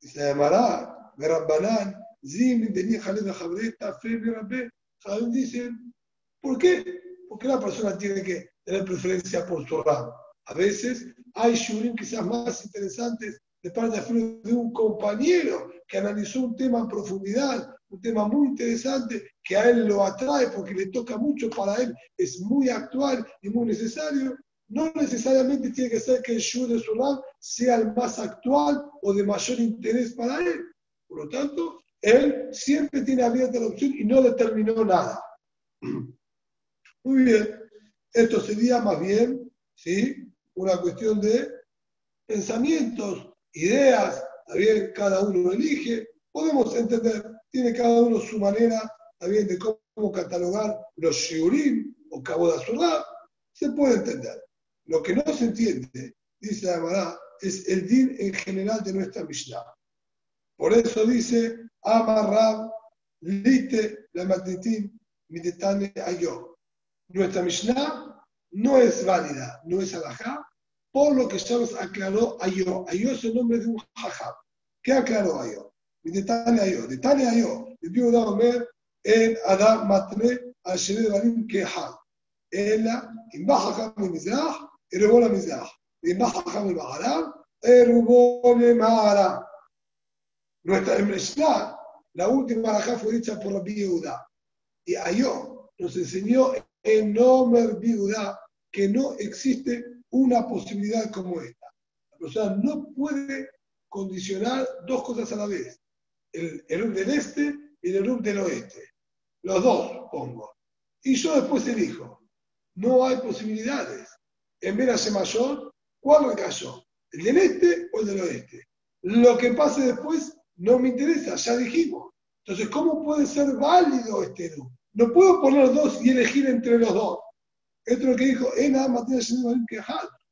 Y se llamará Rabbanán, Zim, tenía Jaled Jabreta, Fe, Rabbe. Jajamim dicen, ¿por qué? Porque la persona tiene que tener preferencia por rab. A veces hay shurim quizás más interesantes de parte de un compañero que analizó un tema en profundidad, un tema muy interesante que a él lo atrae porque le toca mucho para él, es muy actual y muy necesario, no necesariamente tiene que ser que el Shu de Sulam sea el más actual o de mayor interés para él. Por lo tanto, él siempre tiene abierta la opción y no determinó nada. Muy bien, esto sería más bien ¿sí? una cuestión de pensamientos, ideas, también cada uno elige, podemos entender tiene cada uno su manera también de cómo catalogar los shiurim o cabo de se puede entender. Lo que no se entiende, dice la Gemara, es el din en general de nuestra Mishnah. Por eso dice, Amarrab, Lite, la Magnitín, Mitetane, Ayó. Nuestra Mishnah no es válida, no es alajá, por lo que ya nos aclaró Ayó. Ayó es el nombre de un jajab. ¿Qué aclaró Ayó? Mitetane, Ayó. Detane, Ayó. Le pido a Omer, en Adam Matre, Ashere Barim, Kehab. Ela, Imbaja Ham, Mizrah, Erebola Mizrah. Imbaja Ham, Baharam, Erubone Maharam. Nuestra Mishnah, la última alajá fue dicha por Rabbi Yehuda. Y Ayó nos enseñó en nombre Yehuda que no existe una posibilidad como esta. La persona no puede condicionar dos cosas a la vez el Erup del este y el Erup del oeste. Los dos pongo. Y yo después elijo. No hay posibilidades. En vez de mayor, ¿cuál recayó? ¿El del este o el del oeste? Lo que pase después no me interesa, ya dijimos. Entonces, ¿cómo puede ser válido este Erup? No puedo poner dos y elegir entre los dos. Esto es lo que dijo,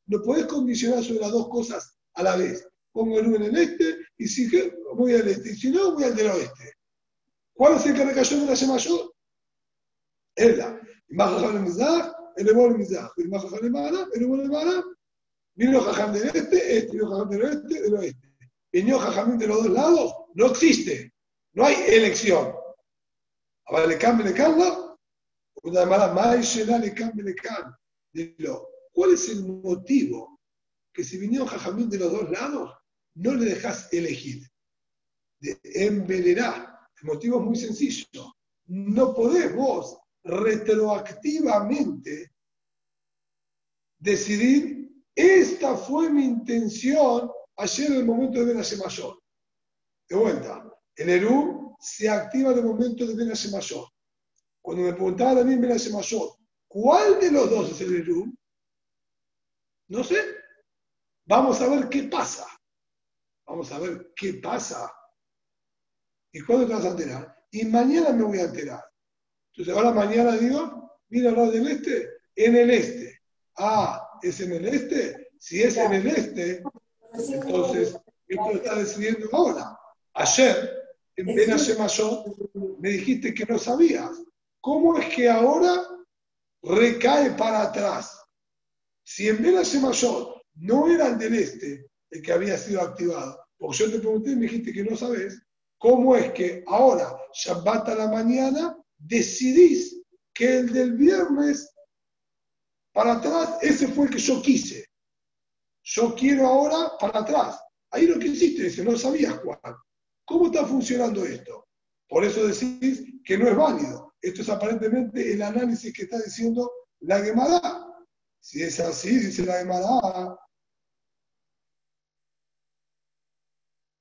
no puedes condicionar sobre las dos cosas a la vez pongo el U en el este, y si voy al este, y si no, voy al del oeste. ¿Cuál es el que recayó en la mayor? Ella. Y más jajam el mizaj, el ebol el mizaj. Y más jajam el mara, el ebol el mara. Vino jajam del este, este, vino jajam del oeste, del oeste. Vino jajam de los dos lados, no existe. No hay elección. Ahora le cambia, le cambia. Una mala más le cambia, le cambia. ¿cuál es el motivo que si vinieron jajamín de los dos lados, no le dejas elegir. De. El motivo es muy sencillo. No podés vos retroactivamente decidir, esta fue mi intención ayer en el momento de a mayor. De vuelta, el ERU se activa en el momento de a mayor. Cuando me preguntaba también a mayor, ¿cuál de los dos es el ERU? No sé. Vamos a ver qué pasa. Vamos a ver qué pasa. ¿Y cuándo te vas a enterar? Y mañana me voy a enterar. Entonces, ahora mañana digo, mira lado del este, en el este. Ah, es en el este. Si es en el este, entonces esto está decidiendo ahora. Ayer, en Ben me dijiste que no sabías. ¿Cómo es que ahora recae para atrás? Si en Ben no era el del este el que había sido activado, porque yo te pregunté y me dijiste que no sabes, ¿cómo es que ahora, Shabbat a la mañana, decidís que el del viernes para atrás, ese fue el que yo quise? Yo quiero ahora para atrás. Ahí lo que hiciste, dice, no sabías cuál. ¿Cómo está funcionando esto? Por eso decís que no es válido. Esto es aparentemente el análisis que está diciendo la Gemara. Si es así, dice la Gemara,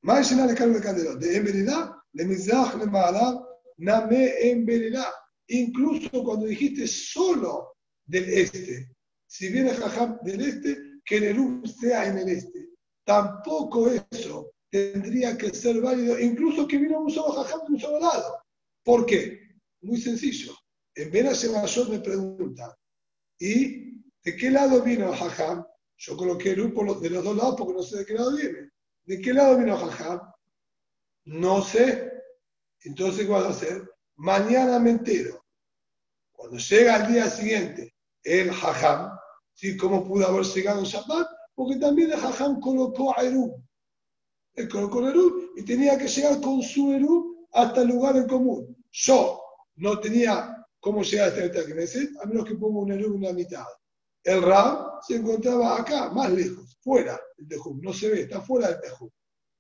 más llena de carne de candela, de Emberilá, de Mizrach, de Ma'alá, Name Emberilá. Incluso cuando dijiste solo del este, si viene Jajam del este, que el sea en el este. Tampoco eso tendría que ser válido, incluso que vino un solo jajam de un solo lado. ¿Por qué? Muy sencillo. En Mayor me pregunta, ¿y de qué lado vino jajam? Yo coloqué el por de los dos lados porque no sé de qué lado viene. ¿De qué lado vino jajam? No sé. Entonces, ¿qué vas a hacer? Mañana me entero. Cuando llega al día siguiente el jajam, ¿sí? ¿cómo pudo haber llegado en Shabbat? Porque también el jajam colocó a Eru. Él colocó el Eru y tenía que llegar con su Eru hasta el lugar en común. Yo no tenía cómo llegar hasta el Knesset, a menos que ponga un Eru en la mitad. El Rab se encontraba acá, más lejos, fuera del Tejum. No se ve, está fuera del Tejum.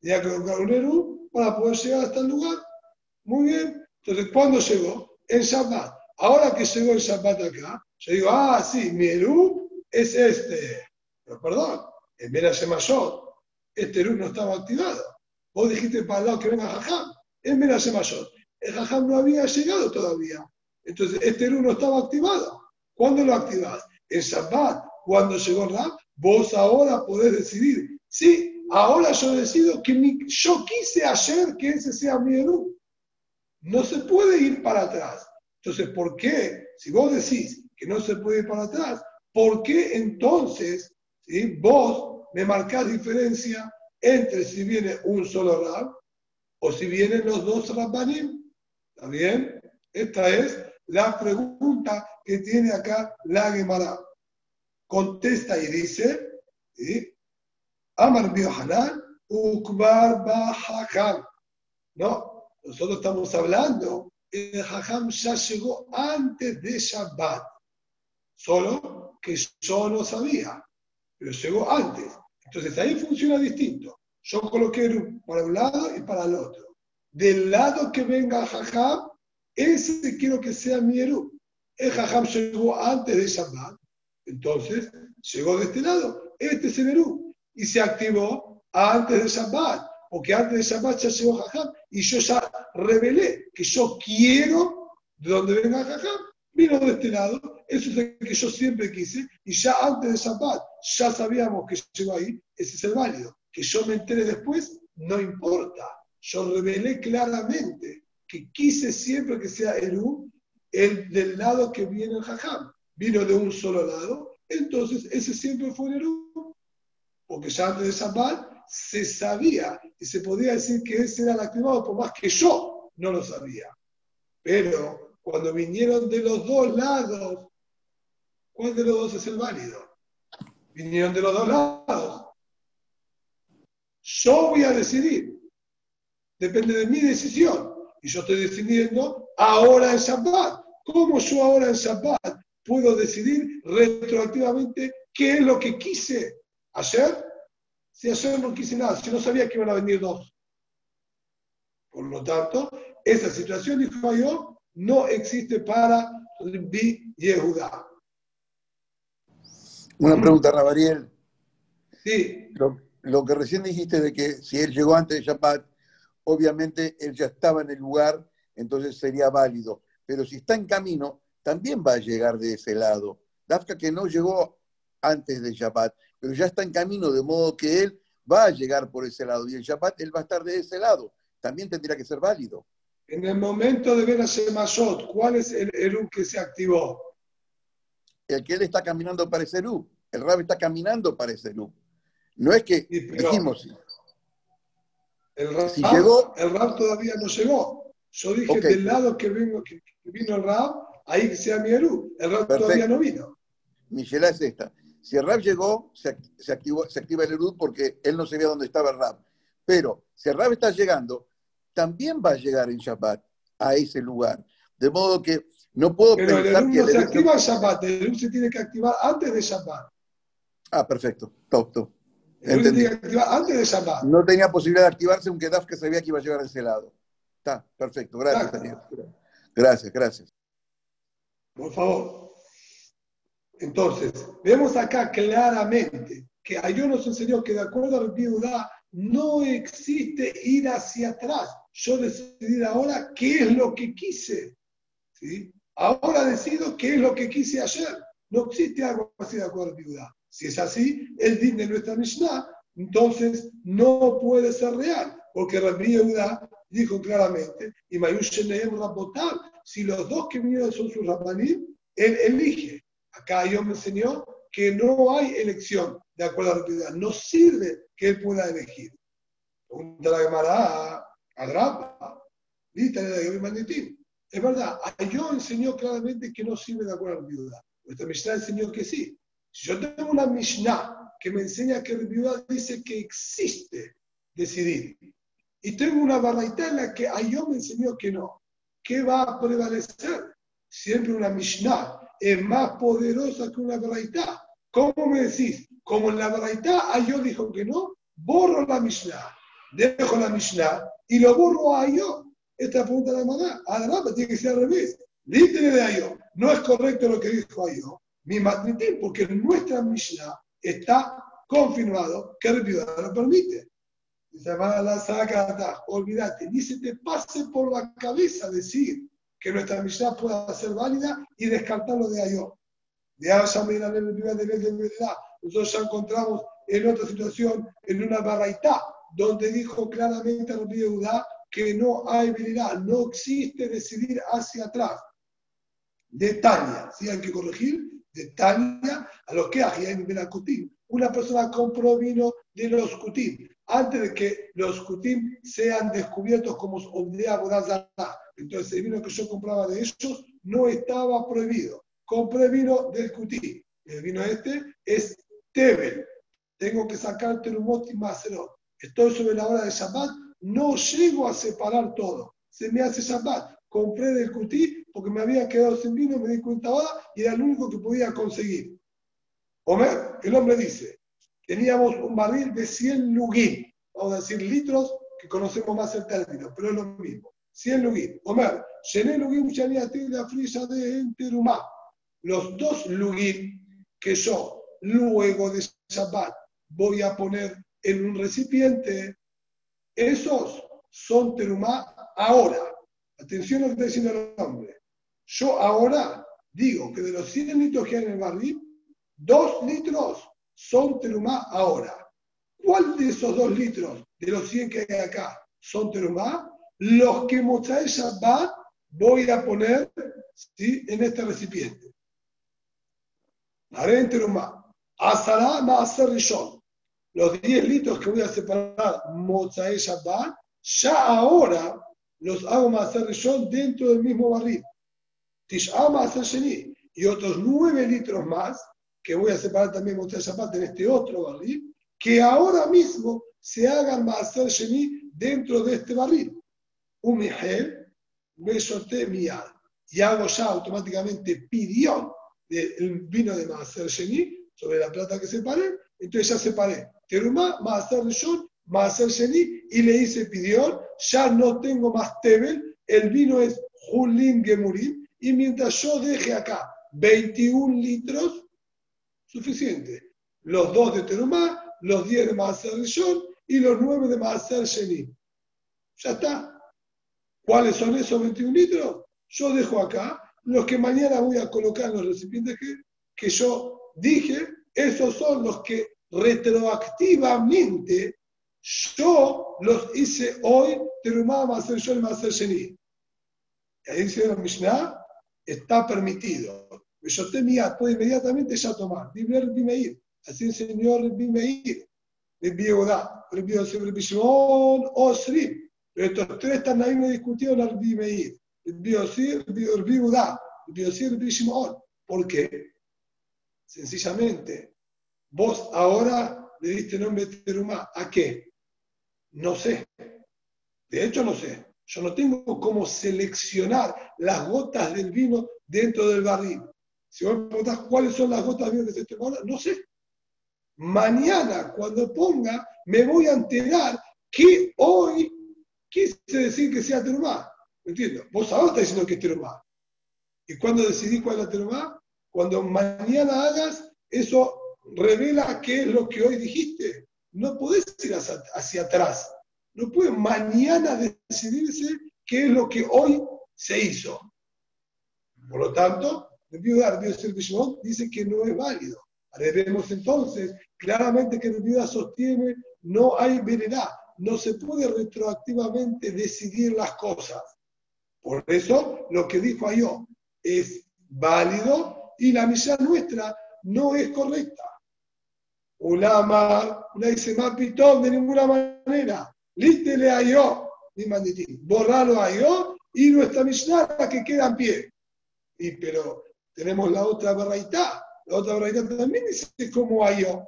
Tenía que colocar un Eru para poder llegar hasta el lugar. Muy bien. Entonces, ¿cuándo llegó? En Shabbat. Ahora que llegó el Shabbat acá, yo digo, ah, sí, mi Eru es este. Pero perdón, en Mayor, este Eru no estaba activado. Vos dijiste para el lado que venga Jajam. En Mayor, el Jajam no había llegado todavía. Entonces, este Eru no estaba activado. ¿Cuándo lo activás? En Shabbat, cuando llegó Ram, vos ahora podés decidir. Sí, ahora yo decido que yo quise ayer que ese sea mi Eru. No se puede ir para atrás. Entonces, ¿por qué? Si vos decís que no se puede ir para atrás, ¿por qué entonces vos me marcás diferencia entre si viene un solo Rab o si vienen los dos Rabbanim? ¿Está bien? Esta es la pregunta que tiene acá la Gemara. Contesta y dice, Amar Biohanan, Ukbar Bahakam. No, nosotros estamos hablando, el Hajam ya llegó antes de Shabbat. Solo que yo no sabía, pero llegó antes. Entonces ahí funciona distinto. Yo coloqué para un lado y para el otro. Del lado que venga Jajam, ese quiero que sea mi Eru. El Jajam llegó antes de Shabbat, entonces llegó de este lado. Este es el Eru. Y se activó antes de Shabbat, porque antes de Shabbat ya llegó Jajam. Y yo ya revelé que yo quiero de donde venga Jajam vino de este lado, eso es lo que yo siempre quise, y ya antes de Shabbat ya sabíamos que llegó ahí, ese es el válido. Que yo me entere después, no importa. Yo revelé claramente que quise siempre que sea Eru, el del lado que viene el Jajam. Vino de un solo lado, entonces ese siempre fue el Eru. Porque ya antes de Shabbat se sabía y se podía decir que ese era el activado, por más que yo no lo sabía. Pero cuando vinieron de los dos lados, ¿cuál de los dos es el válido? Vinieron de los dos lados. Yo voy a decidir. Depende de mi decisión. Y yo estoy decidiendo ahora en Shabbat. ¿Cómo yo ahora en Shabbat puedo decidir retroactivamente qué es lo que quise ayer? Si ayer no quise nada, si no sabía que iban a venir dos. Por lo tanto, esa situación, dijo yo, no existe para Rabbi Yehuda. Una pregunta, Rabariel. Sí. Lo, que recién dijiste de que si él llegó antes de Shabbat, obviamente él ya estaba en el lugar, entonces sería válido. Pero si está en camino, también va a llegar de ese lado. Dafka que no llegó antes de Shabbat, pero ya está en camino, de modo que él va a llegar por ese lado. Y el Shabbat él va a estar de ese lado. También tendría que ser válido. En el momento de ver a Shemashot, ¿cuál es el Eru que se activó? El que él está caminando para ese Eru. El Rab está caminando para ese loop. No es que dijimos. El Rab, si llegó, el Rab todavía no llegó. Yo dije del lado que, vengo, que vino el Rab, ahí que sea mi El Rab todavía no vino. Mi es esta. Si el Rab llegó, se, se, activó, se activa el Erud porque él no sabía dónde estaba el Rab. Pero si el Rab está llegando, también va a llegar en Shabbat a ese lugar. De modo que no puedo Pero pensar el que no se activa en Shabbat, el Erud se tiene que activar antes de Shabbat. Ah, perfecto. Top, top. El se tiene que activar antes de Shabbat. No tenía posibilidad de activarse, aunque Daf sabía que iba a llegar a ese lado. Está, perfecto. Gracias, Daniel. Gracias, gracias. Por favor. Entonces, vemos acá claramente que Ayón nos enseñó que de acuerdo al viuda no existe ir hacia atrás. Yo decidí ahora qué es lo que quise. ¿sí? Ahora decido qué es lo que quise ayer. No existe algo así de acuerdo viuda. Si es así, el din de nuestra Mishnah, entonces no puede ser real, porque Rabbi Yehuda dijo claramente, y si los dos que vinieron son sus Rabbanim, él elige. Acá yo me enseñó que no hay elección de acuerdo a la autoridad. No sirve que él pueda elegir. Pregunta la Gemara a Grapa. Es verdad, yo enseñó claramente que no sirve de acuerdo a la viuda. Nuestra Mishnah enseñó que sí. Si yo tengo una Mishnah que me enseña que la viuda dice que existe decidir, y tengo una barraita en la que yo me enseñó que no, ¿qué va a prevalecer? Siempre una Mishnah es más poderosa que una braita. ¿Cómo me decís? Como en la braita yo dijo que no, borro la Mishnah, dejo la Mishnah y lo borro a yo. Esta pregunta de la maná, adelante, tiene que ser al revés. Lítere de Ayo, no es correcto lo que dijo Ayo, mi matnitín, porque en nuestra Mishnah está confirmado que el lo permite. Dice, la saca, olvídate, ni se te pase por la cabeza decir que nuestra Mishnah pueda ser válida y descartarlo de Ayó. De Ayá, de Nosotros ya encontramos en otra situación, en una baraita, donde dijo claramente a Rabbi Yehuda que no hay habilidad, no existe decidir hacia atrás. De Tania, si hay que corregir, de Tania a lo que hay en Kutim. Una persona compró vino de los Kutim, antes de que los Kutim sean descubiertos como Obdea Bodazara entonces el vino que yo compraba de ellos no estaba prohibido. Compré vino del Cutí. El vino este es Tebel. Tengo que sacar Terumot y Macerot. Estoy sobre la hora de Shabbat. No llego a separar todo. Se me hace Shabbat. Compré del Cutí porque me había quedado sin vino, me di cuenta ahora y era el único que podía conseguir. Omer, el hombre dice, teníamos un barril de 100 lugim, vamos a decir litros, que conocemos más el término, pero es lo mismo. 100 lugim. Omer, Shené lugim la frisa de enterumá. Los dos lugim que yo luego de Shabbat voy a poner en un recipiente, esos son terumá ahora. Atención a lo que está diciendo el hombre. Yo ahora digo que de los 100 litros que hay en el barril, dos litros son terumá ahora. ¿Cuál de esos dos litros de los 100 que hay acá son terumá? los que Motzai Shabbat voy a poner ¿sí? en este recipiente. Haré terumá. Asará Maaser Rishon. Los 10 litros que voy a separar Motzai Shabbat, ya ahora los hago Maaser Rishon dentro del mismo barril. Tish'a Maaser Sheni. Y otros 9 litros más que voy a separar también Motzai Shabbat en este otro barril, que ahora mismo se hagan Maaser Sheni dentro de este barril un Mijel, Besote Miad. Y hago ya automáticamente pidión del vino de Maaser Sheni sobre la plata que separé. Entonces ya separé Terumá, Maaser Rishon, Maaser Sheni y le hice pidión. Ya no tengo más Tebel. El vino es Julin Gemurim. Y mientras yo deje acá 21 litros, suficiente. Los dos de Terumá, los 10 de Maaser Rishon y los 9 de Maaser Sheni. Ya está. ¿Cuáles son esos 21 litros? Yo dejo acá los que mañana voy a colocar en los recipientes que, que yo dije, esos son los que retroactivamente yo los hice hoy, Terumá va a ser yo el Maser Sheni. Ahí dice la Mishnah, está permitido. Yo temía, puede inmediatamente ya tomar. Dime ir. Así enseñó Rabbi Meir, Rabbi Yehuda, Rabbi Yosef, Rabbi Shimon, Osrim. Pero estos tres están ahí me discutieron a Rabbi Meir, Rabbi Yosef, Rabbi Yehuda, Rabbi Yosef, Rabbi Shimon. ¿Por qué? Sencillamente, vos ahora le diste nombre de Terumá. ¿A qué? No sé. De hecho, no sé. Yo no tengo cómo seleccionar las gotas del vino dentro del barril. Si vos me preguntás cuáles son las gotas del vino que se toman no sé. Mañana, cuando ponga, me voy a enterar que hoy quise decir que sea terumá. ¿Me entiendo? Vos ahora estás diciendo que es terumá. ¿Y cuando decidí cuál es terumá? Cuando mañana hagas, eso revela qué es lo que hoy dijiste. No podés ir hacia, hacia atrás. No puede mañana decidirse qué es lo que hoy se hizo. Por lo tanto, el viuda dice que no es válido. Vemos entonces claramente que el viuda sostiene no hay veredad, no se puede retroactivamente decidir las cosas. Por eso lo que dijo Ayó es válido y la misión nuestra no es correcta. Ulama, una dice más pitón de ninguna manera. Lítele a yo. Borralo a yo y nuestra Mishnah que queda en pie. Y, pero tenemos la otra barraita. La otra barraita también dice como a yo.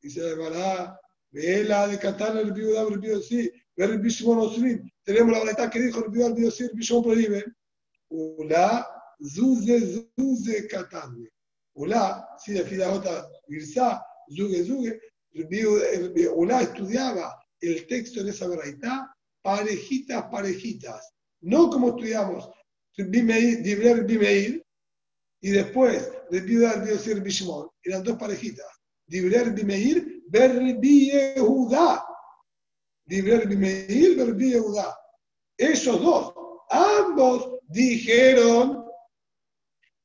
Dice la verdad, vela de Catana, el viuda, el viuda, sí. Ver el osrim. Tenemos la barraita que dijo el viuda, el viuda, sí, el bishimon prohíbe. Ula, zuze, zuze, Catane. Ula, si de fila otra, Girsa, zuge, zuge. Ula estudiaba el texto de esa verdad, parejitas, parejitas. No como estudiamos Dibler Bimeir y después de Diosir Bishmon. Eran dos parejitas. Dibler Bimeir, Berbi Yehuda. Dibler Bimeir, Berbi Yehuda. Esos dos, ambos dijeron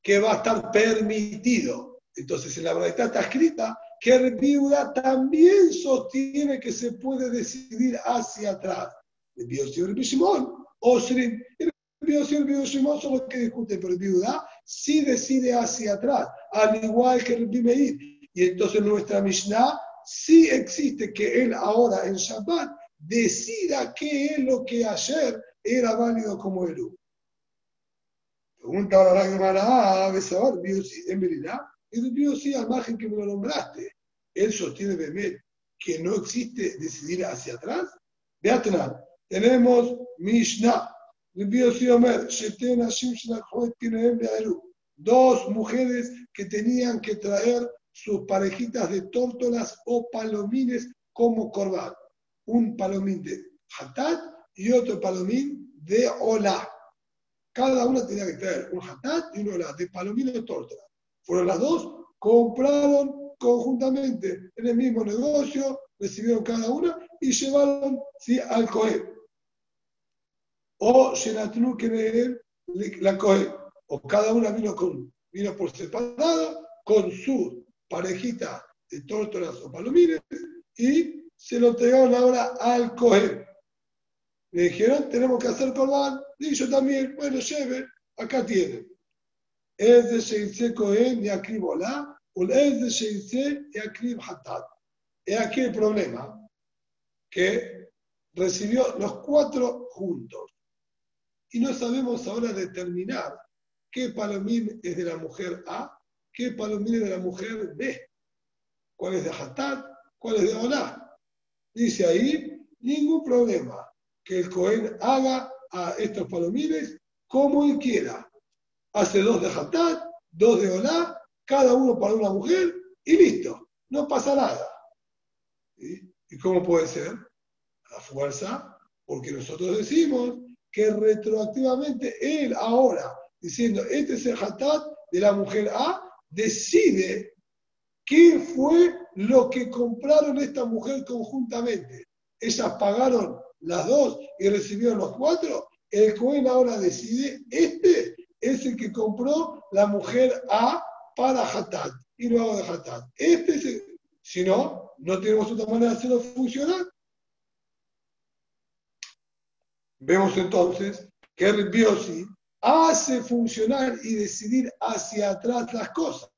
que va a estar permitido. Entonces en la verdad está escrita que el viuda también sostiene que se puede decidir hacia atrás. El Biosir el Bishimon, Osrim, el Biosir el Bishimon son los que discuten, pero el viuda sí decide hacia atrás, al igual que el Bimeir. Y entonces nuestra Mishnah sí existe que él ahora en Shabbat decida qué es lo que ayer era válido como el Pregunta ahora la Gemara, a veces ahora, en verdad, el sí, al margen que me lo nombraste, él sostiene Bemet que no existe decidir hacia atrás. Beatna, tenemos Mishnah, dos mujeres que tenían que traer sus parejitas de tórtolas o palomines como corbán. Un palomín de hatat y otro palomín de hola. Cada una tenía que traer un hatat y un hola, de palomín o tórtola. Fueron las dos, compraron conjuntamente en el mismo negocio, recibieron cada una y llevaron ¿sí? al Cohen. O Shenatnu que la Cohen. O cada una vino, con, vino por separado con su parejita de tórtolas o palomines y se lo entregaron ahora al Cohen. Le dijeron, tenemos que hacer corbán. Yo también, bueno, lleve, acá tienen. Es de Sheitze Cohen y Akribolá, o es de Sheitze y Akrib Hatat. Es aquí el problema, que recibió los cuatro juntos. Y no sabemos ahora determinar qué palomín es de la mujer A, qué palomín es de la mujer B. ¿Cuál es de Hatat? ¿Cuál es de Olá? Dice ahí, ningún problema que el Cohen haga a estos palomines como él quiera hace dos de Hatat, dos de Olá, cada uno para una mujer y listo, no pasa nada. ¿Y cómo puede ser? A fuerza, porque nosotros decimos que retroactivamente él ahora, diciendo, este es el Hatat de la mujer A, decide qué fue lo que compraron esta mujer conjuntamente. Ellas pagaron las dos y recibieron los cuatro. El Cohen ahora decide, este es el que compró la mujer A para Hatat y luego de Hatat. Este es el, si no, no tenemos otra manera de hacerlo funcionar. Vemos entonces que el biosi hace funcionar y decidir hacia atrás las cosas.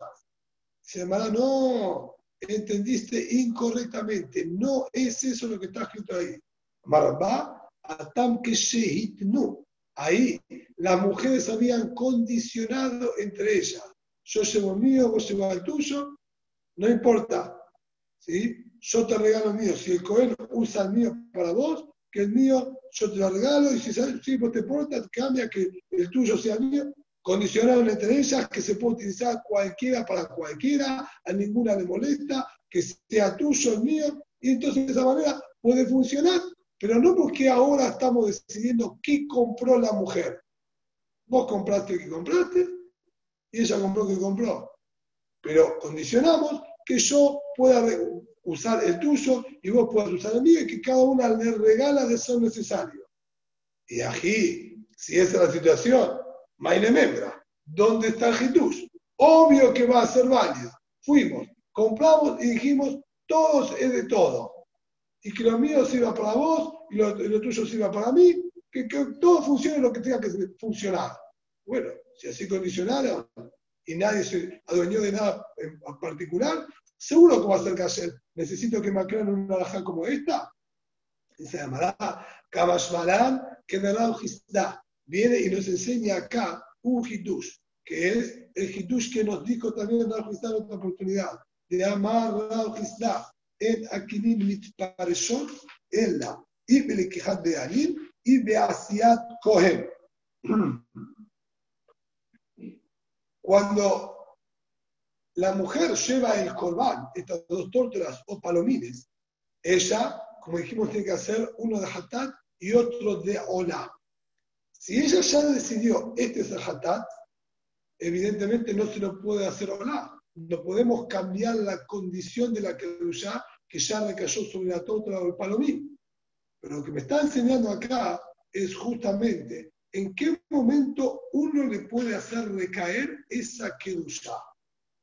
Se llamará, no, entendiste incorrectamente. No es eso lo que está escrito ahí. Marba, atam que no. Ahí las mujeres habían condicionado entre ellas. Yo llevo el mío, vos llevas el tuyo, no importa. ¿sí? Yo te regalo el mío. Si el Cohen usa el mío para vos, que el mío yo te lo regalo y si, si vos te importa, cambia que el tuyo sea mío. Condicionaron entre ellas que se puede utilizar cualquiera para cualquiera, a ninguna le molesta, que sea tuyo el mío, y entonces de esa manera puede funcionar, pero no porque ahora estamos decidiendo qué compró la mujer. Vos compraste que compraste y ella compró que compró. Pero condicionamos que yo pueda usar el tuyo y vos puedas usar el mío y que cada una le regala de ser necesario. Y aquí, si esa es la situación, Maile Membra, ¿dónde está el Jesús? Obvio que va a ser válido. Fuimos, compramos y dijimos, todos es de todo. Y que lo mío sirva para vos y lo, tuyo sirva para mí, que, todo funcione lo que tenga que funcionar. Bueno, si así condicionaron y nadie se adueñó de nada en particular, seguro que va a ser hacer necesito que me aclaren una alhaja como esta. Y se llamará Kabashmaran Kedalau Hizda. Viene y nos enseña acá un hitush, que es el hitush que nos dijo también Rav Hizda en otra oportunidad, de amar Rav Hizda en Akinim Mitpareshot, Ella, y Belekijat de Alim, y Beasiat Kohen. Cuando la mujer lleva el corbán, estas dos tórtolas o palomines. Ella, como dijimos, tiene que hacer uno de hatat y otro de olá. Si ella ya decidió, este es el hatat, evidentemente no se lo puede hacer olá. No podemos cambiar la condición de la ya que ya recayó sobre la tórtola o el palomín. Pero lo que me está enseñando acá es justamente en qué momento uno le puede hacer recaer esa kedusha.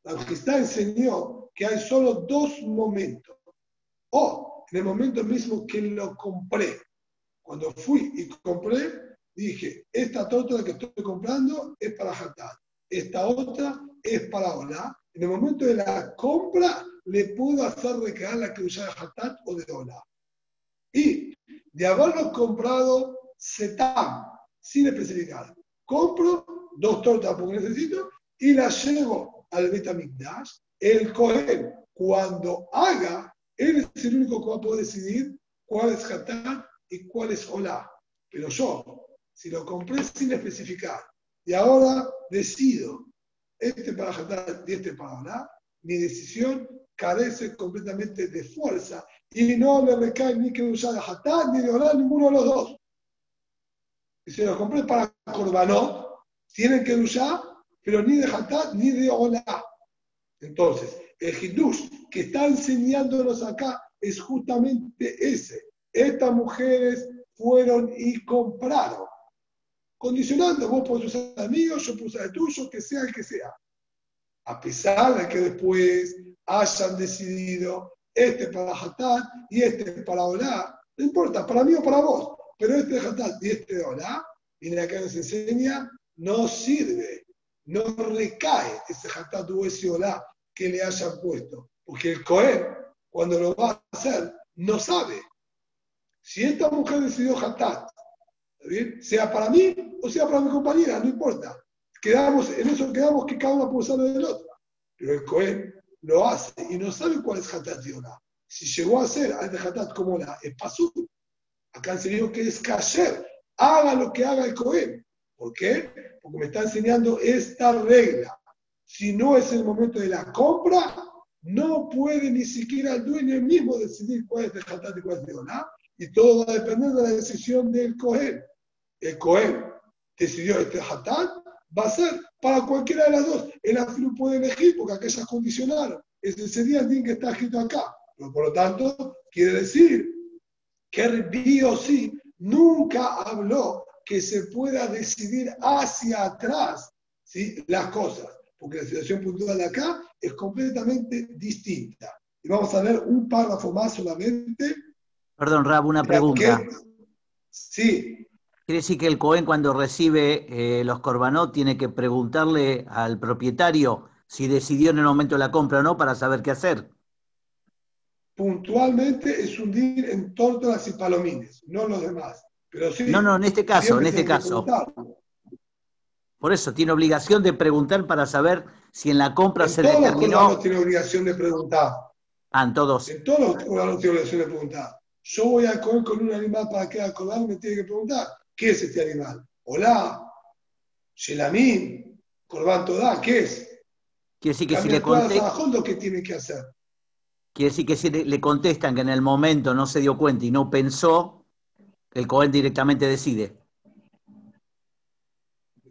La Majestad enseñó que hay solo dos momentos. O en el momento mismo que lo compré. Cuando fui y compré, dije, esta torta que estoy comprando es para Hatat. Esta otra es para Ola. En el momento de la compra, le puedo hacer recaer la que de Hatat o de Ola. Y de haberlo comprado Setam, sin especificar, compro dos tortas porque necesito y las llevo al Betamigdash, el Cohen, cuando haga, él es el único que va a poder decidir cuál es Hatat y cuál es Olá. Pero yo, si lo compré sin especificar y ahora decido este para Hatat y este para Olá, mi decisión carece completamente de fuerza y no le recae ni que usar de Hatat ni de Olá ninguno de los dos. Y si lo compré para Corbanot, tienen que usar pero ni de Hatat ni de Ola. Entonces, el Hidush que está enseñándonos acá es justamente ese. Estas mujeres fueron y compraron. Condicionando, vos podés usar mío, yo puedo usar el tuyo, que sea el que sea. A pesar de que después hayan decidido este para Hatat y este para Olá, no importa, para mí o para vos, pero este de y este de Olá, viene acá nos enseña, no sirve no recae ese hatat o ese olá que le hayan puesto. Porque el Cohen, cuando lo va a hacer, no sabe. Si esta mujer decidió hatat, sea para mí o sea para mi compañera, no importa. Quedamos, en eso quedamos que cada uno puede usar del otro. Pero el Cohen lo hace y no sabe cuál es hatat y olá. Si llegó a ser al de hatat como la es pasú. Acá enseñó que es kasher. Haga lo que haga el Cohen. ¿Por qué? Porque me está enseñando esta regla. Si no es el momento de la compra, no puede ni siquiera el dueño mismo decidir cuál es el hatat y cuál es el Y todo va a depender de la decisión del Cohen. El Cohen decidió este hatat, va a ser para cualquiera de las dos. El afro puede elegir porque aquellas condicionaron. Ese sería el bien que está escrito acá. Pero por lo tanto, quiere decir que el sí nunca habló que se pueda decidir hacia atrás ¿sí? las cosas, porque la situación puntual de acá es completamente distinta. Y vamos a ver un párrafo más solamente. Perdón, Rab, una pregunta. sí. Quiere decir que el Cohen cuando recibe eh, los corbanot tiene que preguntarle al propietario si decidió en el momento de la compra o no para saber qué hacer. puntualmente es un din en tórtolas y palomines, no los demás. Pero sí, no, no, en este caso, en este caso. Por eso, tiene obligación de preguntar para saber si en la compra se todos determinó. Los tiene obligación de preguntar. Ah, en todos. En todos los corbanos tiene obligación de preguntar. Yo voy a comer con un animal para que corbán, me tiene que preguntar, ¿qué es este animal? Hola, Shelamín, Corbán Todá, ¿qué es? Quiere decir que si le contestan, lo que tiene que hacer. quiere decir que si le le contestan que en el momento no se dio cuenta y no pensó, el Cohen directamente decide.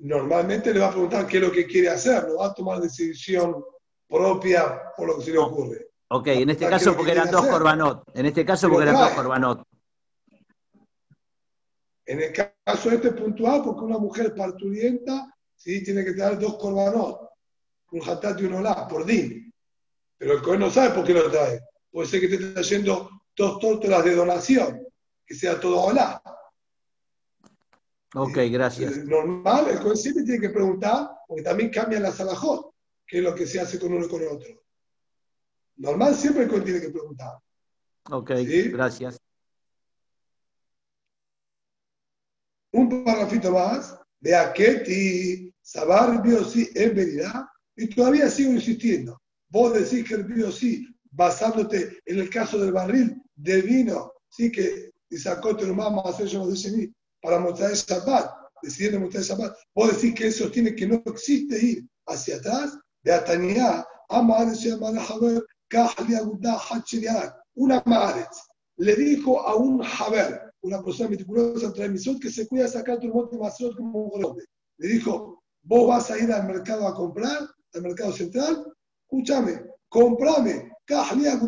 Normalmente le va a preguntar qué es lo que quiere hacer, no va a tomar decisión propia por lo que se le ocurre. Ok, en este ¿Qué es caso porque eran dos hacer? corbanot. En este caso Pero porque eran dos corbanot. En el caso este puntual, porque una mujer parturienta ¿sí? tiene que traer dos corbanot, un hatat y un olá, por din. Pero el cohen no sabe por qué lo trae. Puede ser que esté trayendo dos tórtolas de donación, que sea todo olá. Ok, gracias. Eh, Normal, el cohen siempre tiene que preguntar, porque también cambian las alajot, que es lo que se hace con uno y con el otro. Normal, siempre el cohen tiene que preguntar. Ok, ¿Sí? gracias. Un parrafito más, de Aketi, Sabar Biosí en verdad, y todavía sigo insistiendo. Vos decís que el Biosí, basándote en el caso del barril de vino, sí que y sacó Terumá hacer yo dice mí, para mostrar el Shabbat, decidiendo mostrar el Shabbat, vos decís que él sostiene que no existe ir hacia atrás, de Ataniá, Amar se llama la Haber, Kahli Agudá Hachiriak, una Maaretz, le dijo a un Haber, una persona meticulosa que se cuida de sacar tu monte masrot como un grande. Le dijo, vos vas a ir al mercado a comprar, al mercado central, escúchame, comprame, comprame a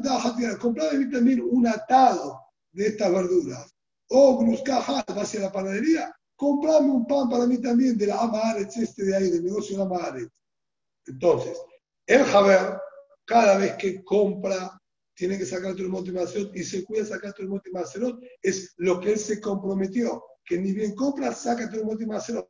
también un atado de estas verduras. O gruscaja, vas hacia la panadería, comprame un pan para mí también de la Amaretz este de ahí, del negocio de la. Entonces, el Javer, cada vez que compra tiene que sacar tu monte Macerot y se cuida sacar tu monte Macerot, es lo que él se comprometió, que ni bien compra, saca tu monte Macerot.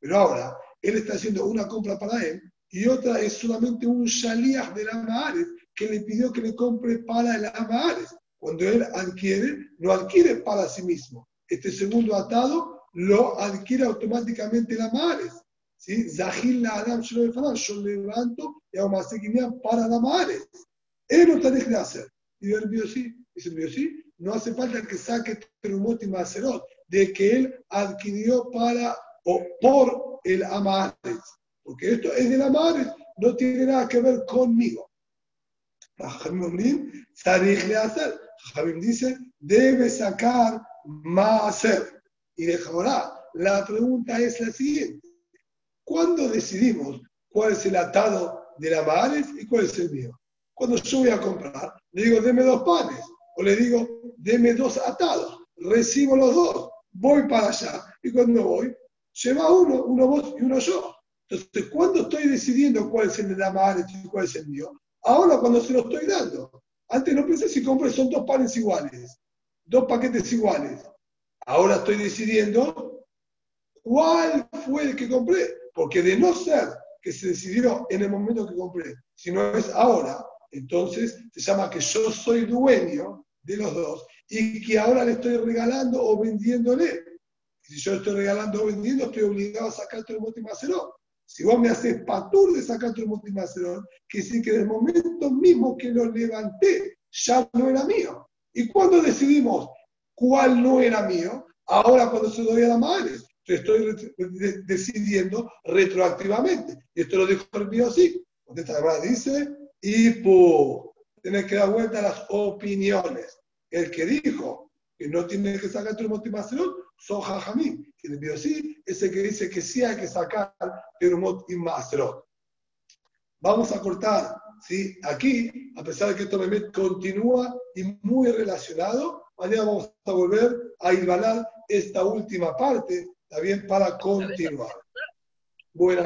Pero ahora, él está haciendo una compra para él y otra es solamente un shaliach de la Mahares que le pidió que le compre para el Mahares. Cuando él adquiere, lo adquiere para sí mismo. Este segundo atado lo adquiere automáticamente la Mahares. ¿Sí? Zahil la Adam yo levanto y hago más para la Mahares. Está de hacer. Y el biosí, dice el biosí, no hace falta que saque Terumot y Macerot, de que él adquirió para o por el Amares. Porque esto es del Amares, no tiene nada que ver conmigo. Hacer. Jamim dice, debe sacar Macer. Y de ahora, la pregunta es la siguiente. ¿Cuándo decidimos cuál es el atado del Amares y cuál es el mío? Cuando yo voy a comprar, le digo, deme dos panes, o le digo, deme dos atados, recibo los dos, voy para allá, y cuando voy, lleva uno, uno vos y uno yo. Entonces, ¿cuándo estoy decidiendo cuál es el de la madre y cuál es el mío? Ahora cuando se lo estoy dando. Antes no pensé si compré, son dos panes iguales, dos paquetes iguales. Ahora estoy decidiendo cuál fue el que compré, porque de no ser que se decidió en el momento que compré, si no es ahora, entonces se llama que yo soy dueño de los dos y que ahora le estoy regalando o vendiéndole. Y si yo estoy regalando o vendiendo, estoy obligado a sacarte el motimacerón. Si vos me haces patur de sacarte el motimacerón, que sí que en el momento mismo que lo levanté, ya no era mío. ¿Y cuando decidimos cuál no era mío? Ahora cuando se doy a la madre. Estoy decidiendo retroactivamente. Y esto lo dijo el mío así. Esta dice, y tienes que dar vuelta a las opiniones. El que dijo que no tiene que sacar tu motivación, son Jajamín. El mío sí, ese que dice que sí hay que sacar Maserot. Vamos a cortar, ¿sí? Aquí, a pesar de que esto me continúa y muy relacionado, mañana vamos a volver a hilvanar esta última parte, también para continuar. Buenas